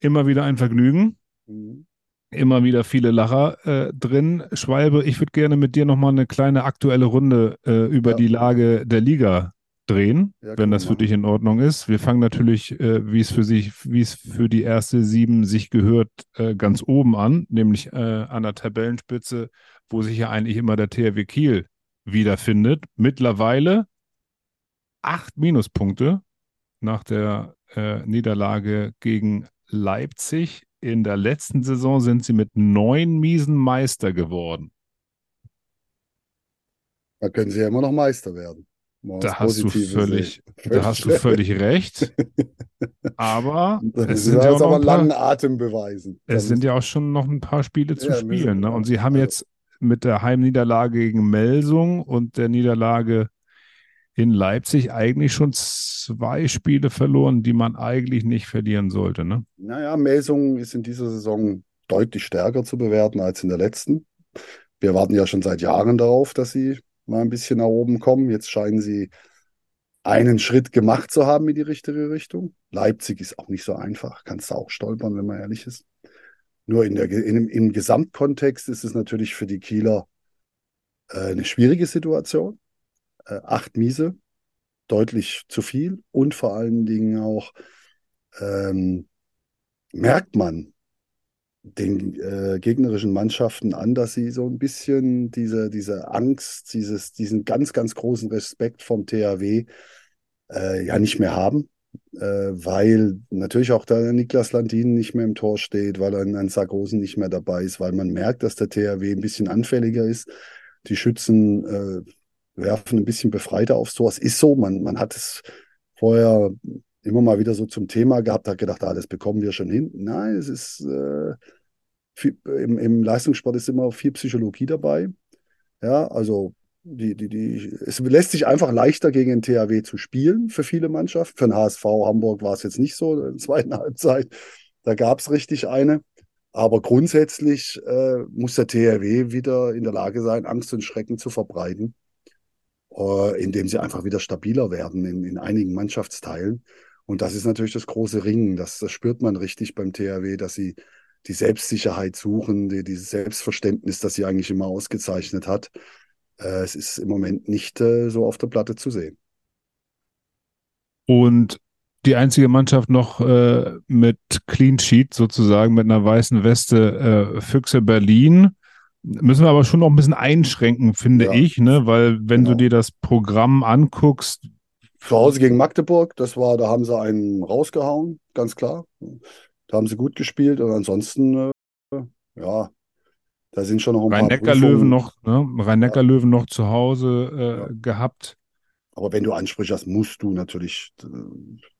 S2: Immer wieder ein Vergnügen. Mhm. Immer wieder viele Lacher äh, drin. Schwalbe, ich würde gerne mit dir nochmal eine kleine aktuelle Runde äh, über ja. die Lage der Liga drehen, ja, wenn das für dich in Ordnung ist. Wir fangen natürlich, äh, wie es für sich, wie es für die erste sieben sich gehört, äh, ganz oben an, nämlich äh, an der Tabellenspitze, wo sich ja eigentlich immer der THW Kiel wiederfindet. Mittlerweile acht Minuspunkte nach der äh, Niederlage gegen Leipzig. In der letzten Saison sind sie mit neun Miesen Meister geworden.
S3: Da können sie ja immer noch Meister werden.
S2: Da hast, du völlig, (laughs) da hast du völlig recht. Aber (laughs) es sind ja auch noch
S3: aber paar, langen Atem beweisen.
S2: Es sind ja auch schon noch ein paar Spiele zu ja, spielen. Ne? Und sie haben jetzt mit der Heimniederlage gegen Melsung und der Niederlage in Leipzig eigentlich schon zwei Spiele verloren, die man eigentlich nicht verlieren sollte. Ne?
S3: Naja, Melsung ist in dieser Saison deutlich stärker zu bewerten als in der letzten. Wir warten ja schon seit Jahren darauf, dass sie mal ein bisschen nach oben kommen. Jetzt scheinen sie einen Schritt gemacht zu haben in die richtige Richtung. Leipzig ist auch nicht so einfach, kannst du auch stolpern, wenn man ehrlich ist. Nur in der, in, im Gesamtkontext ist es natürlich für die Kieler Äh, eine schwierige Situation. Äh, acht Miese, deutlich zu viel. Und vor allen Dingen auch ähm, merkt man den äh, gegnerischen Mannschaften an, dass sie so ein bisschen diese, diese Angst, dieses, diesen ganz, ganz großen Respekt vom THW äh, ja nicht mehr haben, äh, weil natürlich auch der Niklas Landin nicht mehr im Tor steht, weil ein, ein Sargosen nicht mehr dabei ist, weil man merkt, dass der THW ein bisschen anfälliger ist. Die Schützen äh, werfen ein bisschen befreiter aufs Tor. Es ist so, man, man hat es vorher immer mal wieder so zum Thema gehabt, hat gedacht, ah, das bekommen wir schon hin. Nein, es ist äh, viel, im, im Leistungssport ist immer viel Psychologie dabei. Ja, also die, die, die, es lässt sich einfach leichter gegen den THW zu spielen für viele Mannschaften. Für den HSV Hamburg war es jetzt nicht so in der zweiten (laughs) Halbzeit. Da gab es richtig eine. Aber grundsätzlich äh, muss der THW wieder in der Lage sein, Angst und Schrecken zu verbreiten, äh, indem sie einfach wieder stabiler werden in, in einigen Mannschaftsteilen. Und das ist natürlich das große Ringen. Das, das spürt man richtig beim THW, dass sie die Selbstsicherheit suchen, die, dieses Selbstverständnis, das sie eigentlich immer ausgezeichnet hat. Äh, es ist im Moment nicht äh, so auf der Platte zu sehen.
S2: Und die einzige Mannschaft noch äh, mit Clean Sheet sozusagen, mit einer weißen Weste, äh, Füchse Berlin. Müssen wir aber schon noch ein bisschen einschränken, finde ja. ich, ne? Weil wenn genau. du dir das Programm anguckst.
S3: Zu Hause gegen Magdeburg, das war, da haben sie einen rausgehauen, ganz klar. Da haben sie gut gespielt und ansonsten, äh, ja, da sind schon noch ein
S2: Rhein paar Löwen noch, ne? Rhein-Neckar-Löwen ja. noch zu Hause äh, ja. gehabt.
S3: Aber wenn du Ansprüche hast, musst du natürlich, äh,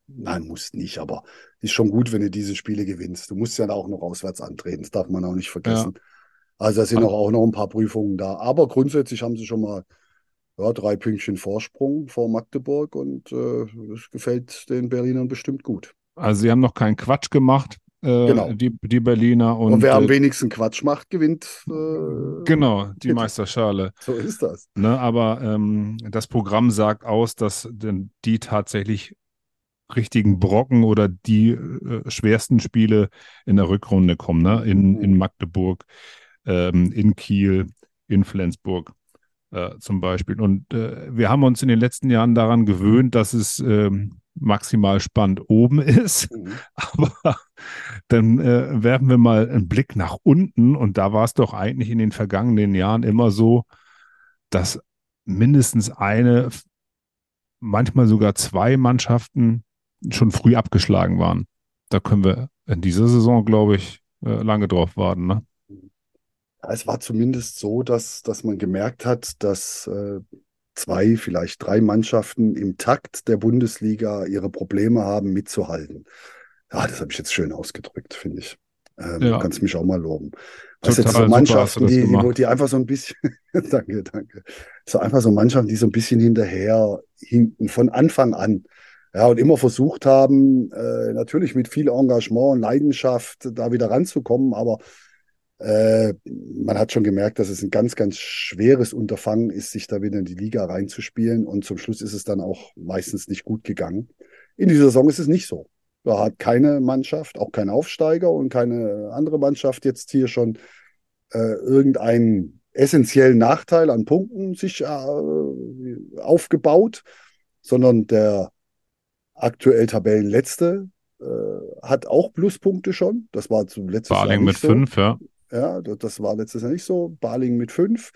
S3: nein, musst nicht, aber ist schon gut, wenn du diese Spiele gewinnst. Du musst ja auch noch auswärts antreten, das darf man auch nicht vergessen. Ja. Also da sind auch, auch noch ein paar Prüfungen da. Aber grundsätzlich haben sie schon mal ja, drei Pünktchen Vorsprung vor Magdeburg und äh, das gefällt den Berlinern bestimmt gut.
S2: Also sie haben noch keinen Quatsch gemacht, äh, genau. die, die Berliner. Und,
S3: und wer am äh, wenigsten Quatsch macht, gewinnt. Äh,
S2: genau, die Meisterschale.
S3: so ist das.
S2: Ne, aber ähm, das Programm sagt aus, dass denn die tatsächlich richtigen Brocken oder die äh, schwersten Spiele in der Rückrunde kommen, ne? in, in mhm. Magdeburg, ähm, in Kiel, in Flensburg äh, zum Beispiel. Und äh, wir haben uns in den letzten Jahren daran gewöhnt, dass es ähm, maximal spannend oben ist. Mhm. (laughs) Aber dann äh, werfen wir mal einen Blick nach unten und da war es doch eigentlich in den vergangenen Jahren immer so, dass mindestens eine, manchmal sogar zwei Mannschaften schon früh abgeschlagen waren. Da können wir in dieser Saison, glaube ich, äh, lange drauf warten. Ne?
S3: Es war zumindest so, dass, dass man gemerkt hat, dass äh, zwei, vielleicht drei Mannschaften im Takt der Bundesliga ihre Probleme haben, mitzuhalten. Ja, das habe ich jetzt schön ausgedrückt, finde ich. Ähm, ja. Du kannst mich auch mal loben. Was jetzt so Mannschaften, die, die, die, einfach so ein bisschen, (laughs) danke, danke, so einfach so Mannschaften, die so ein bisschen hinterher hinten von Anfang an, ja, und immer versucht haben, äh, natürlich mit viel Engagement und Leidenschaft da wieder ranzukommen, aber äh, man hat schon gemerkt, dass es ein ganz, ganz schweres Unterfangen ist, sich da wieder in die Liga reinzuspielen. Und zum Schluss ist es dann auch meistens nicht gut gegangen. In dieser Saison ist es nicht so. Da hat keine Mannschaft, auch kein Aufsteiger und keine andere Mannschaft jetzt hier schon äh, irgendeinen essentiellen Nachteil an Punkten sich äh, aufgebaut, sondern der aktuell Tabellenletzte äh, hat auch Pluspunkte schon. Das war zum letzten
S2: Jahr mit so. fünf, ja.
S3: Ja, das war letztes Jahr nicht so. Baling mit fünf.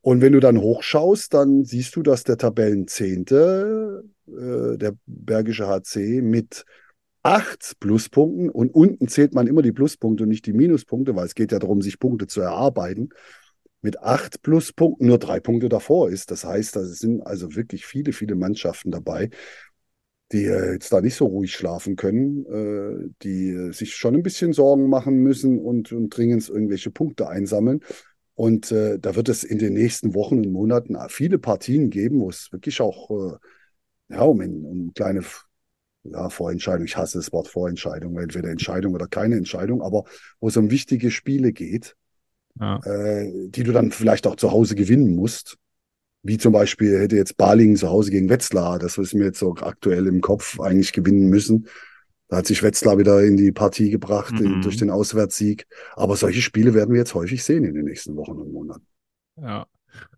S3: Und wenn du dann hochschaust, dann siehst du, dass der Tabellenzehnte, äh, der Bergische HC, mit acht Pluspunkten und unten zählt man immer die Pluspunkte und nicht die Minuspunkte, weil es geht ja darum, sich Punkte zu erarbeiten, mit acht Pluspunkten nur drei Punkte davor ist. Das heißt, da sind also wirklich viele, viele Mannschaften dabei, die äh, jetzt da nicht so ruhig schlafen können, äh, die äh, sich schon ein bisschen Sorgen machen müssen und, und dringend irgendwelche Punkte einsammeln. Und äh, da wird es in den nächsten Wochen und Monaten viele Partien geben, wo es wirklich auch äh, ja, um, um kleine ja, Vorentscheidung, ich hasse das Wort Vorentscheidung, entweder Entscheidung oder keine Entscheidung, aber wo es um wichtige Spiele geht, ja. äh, die du dann vielleicht auch zu Hause gewinnen musst. Wie zum Beispiel hätte jetzt Balingen zu Hause gegen Wetzlar, das ist mir jetzt so aktuell im Kopf eigentlich gewinnen müssen. Da hat sich Wetzlar wieder in die Partie gebracht mhm. durch den Auswärtssieg. Aber solche Spiele werden wir jetzt häufig sehen in den nächsten Wochen und Monaten.
S2: Ja.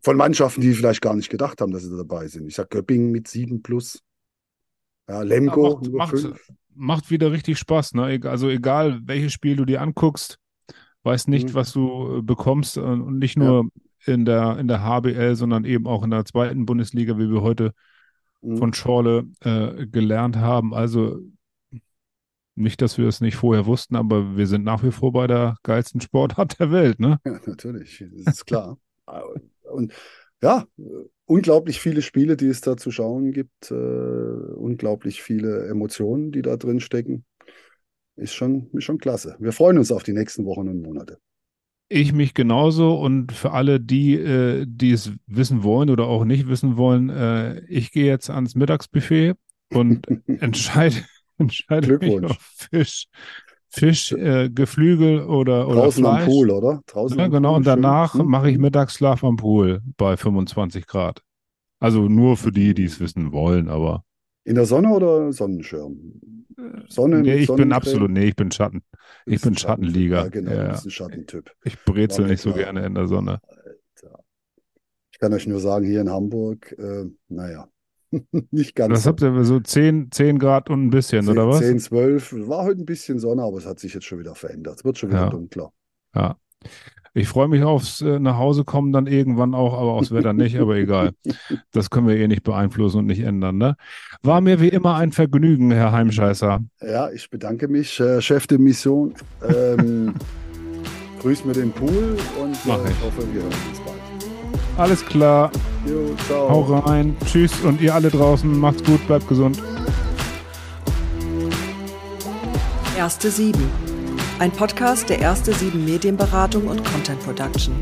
S3: Von Mannschaften, die vielleicht gar nicht gedacht haben, dass sie dabei sind. Ich sag Göppingen mit 7 plus. Ja, Lemgo
S2: Ja, macht, macht,
S3: 5.
S2: macht wieder richtig Spaß, ne? Also egal, welches Spiel du dir anguckst, weiß nicht,
S3: Mhm.
S2: was du äh, bekommst äh, und nicht nur in der, in der HBL, sondern eben auch in der zweiten Bundesliga, wie wir heute
S3: Mhm.
S2: von Schorle äh, gelernt haben. Also nicht, dass wir es nicht vorher wussten, aber wir sind nach wie vor bei der geilsten Sportart der Welt, ne?
S3: Ja, natürlich, das ist klar. (laughs) Und ja, unglaublich viele Spiele, die es da zu schauen gibt, äh, unglaublich viele Emotionen, die da drin stecken. Ist schon, ist schon klasse. Wir freuen uns auf die nächsten Wochen und Monate.
S2: Ich mich genauso und für alle, die, äh, die es wissen wollen oder auch nicht wissen wollen, äh, ich gehe jetzt ans Mittagsbuffet und (laughs) entscheide, entscheide mich auf Fisch, Fisch, äh, Geflügel oder, oder
S3: Draußen am
S2: Fleisch.
S3: Pool, oder? Draußen
S2: Ja,
S3: am
S2: genau,
S3: Pool,
S2: und
S3: schön.
S2: danach
S3: Hm?
S2: mache ich Mittagsschlaf am Pool bei 25 Grad. Also nur für die, die es wissen wollen, aber
S3: In der Sonne oder Sonnenschirm? Sonne
S2: nee, ich bin absolut, nee, ich bin Schatten. Ich bin. Schattenliga.
S3: Ja, genau,
S2: Ja,
S3: du bist ein Schattentyp.
S2: Ich brezel
S3: War
S2: nicht so
S3: klar.
S2: gerne in der Sonne.
S3: Alter. Ich kann euch nur sagen, hier in Hamburg, äh, naja, (laughs) nicht ganz
S2: Was
S3: so.
S2: habt ihr, so 10, 10 Grad und ein bisschen, oder was?
S3: 10, 12, war heute ein bisschen Sonne, aber es hat sich jetzt schon wieder verändert. Es wird schon wieder
S2: Ja.
S3: dunkler.
S2: Ja. Ich freue mich aufs äh, nach Hause kommen dann irgendwann auch, aber aufs Wetter nicht, aber egal. (laughs) Das können wir eh nicht beeinflussen und nicht ändern, ne? War mir wie immer ein Vergnügen, Herr Heimscheißer.
S3: Ja, ich bedanke mich, äh, Chef de Mission. Ähm, (laughs) grüß mir den Pool und
S2: Mach
S3: äh,
S2: ich.
S3: ich hoffe, wir hören uns bald.
S2: Alles klar,
S3: Jo, ciao.
S2: hau rein. Tschüss und ihr alle draußen, macht's gut, bleibt gesund.
S1: Erste Sieben. Ein Podcast der Erste Sieben Medienberatung und Content Production.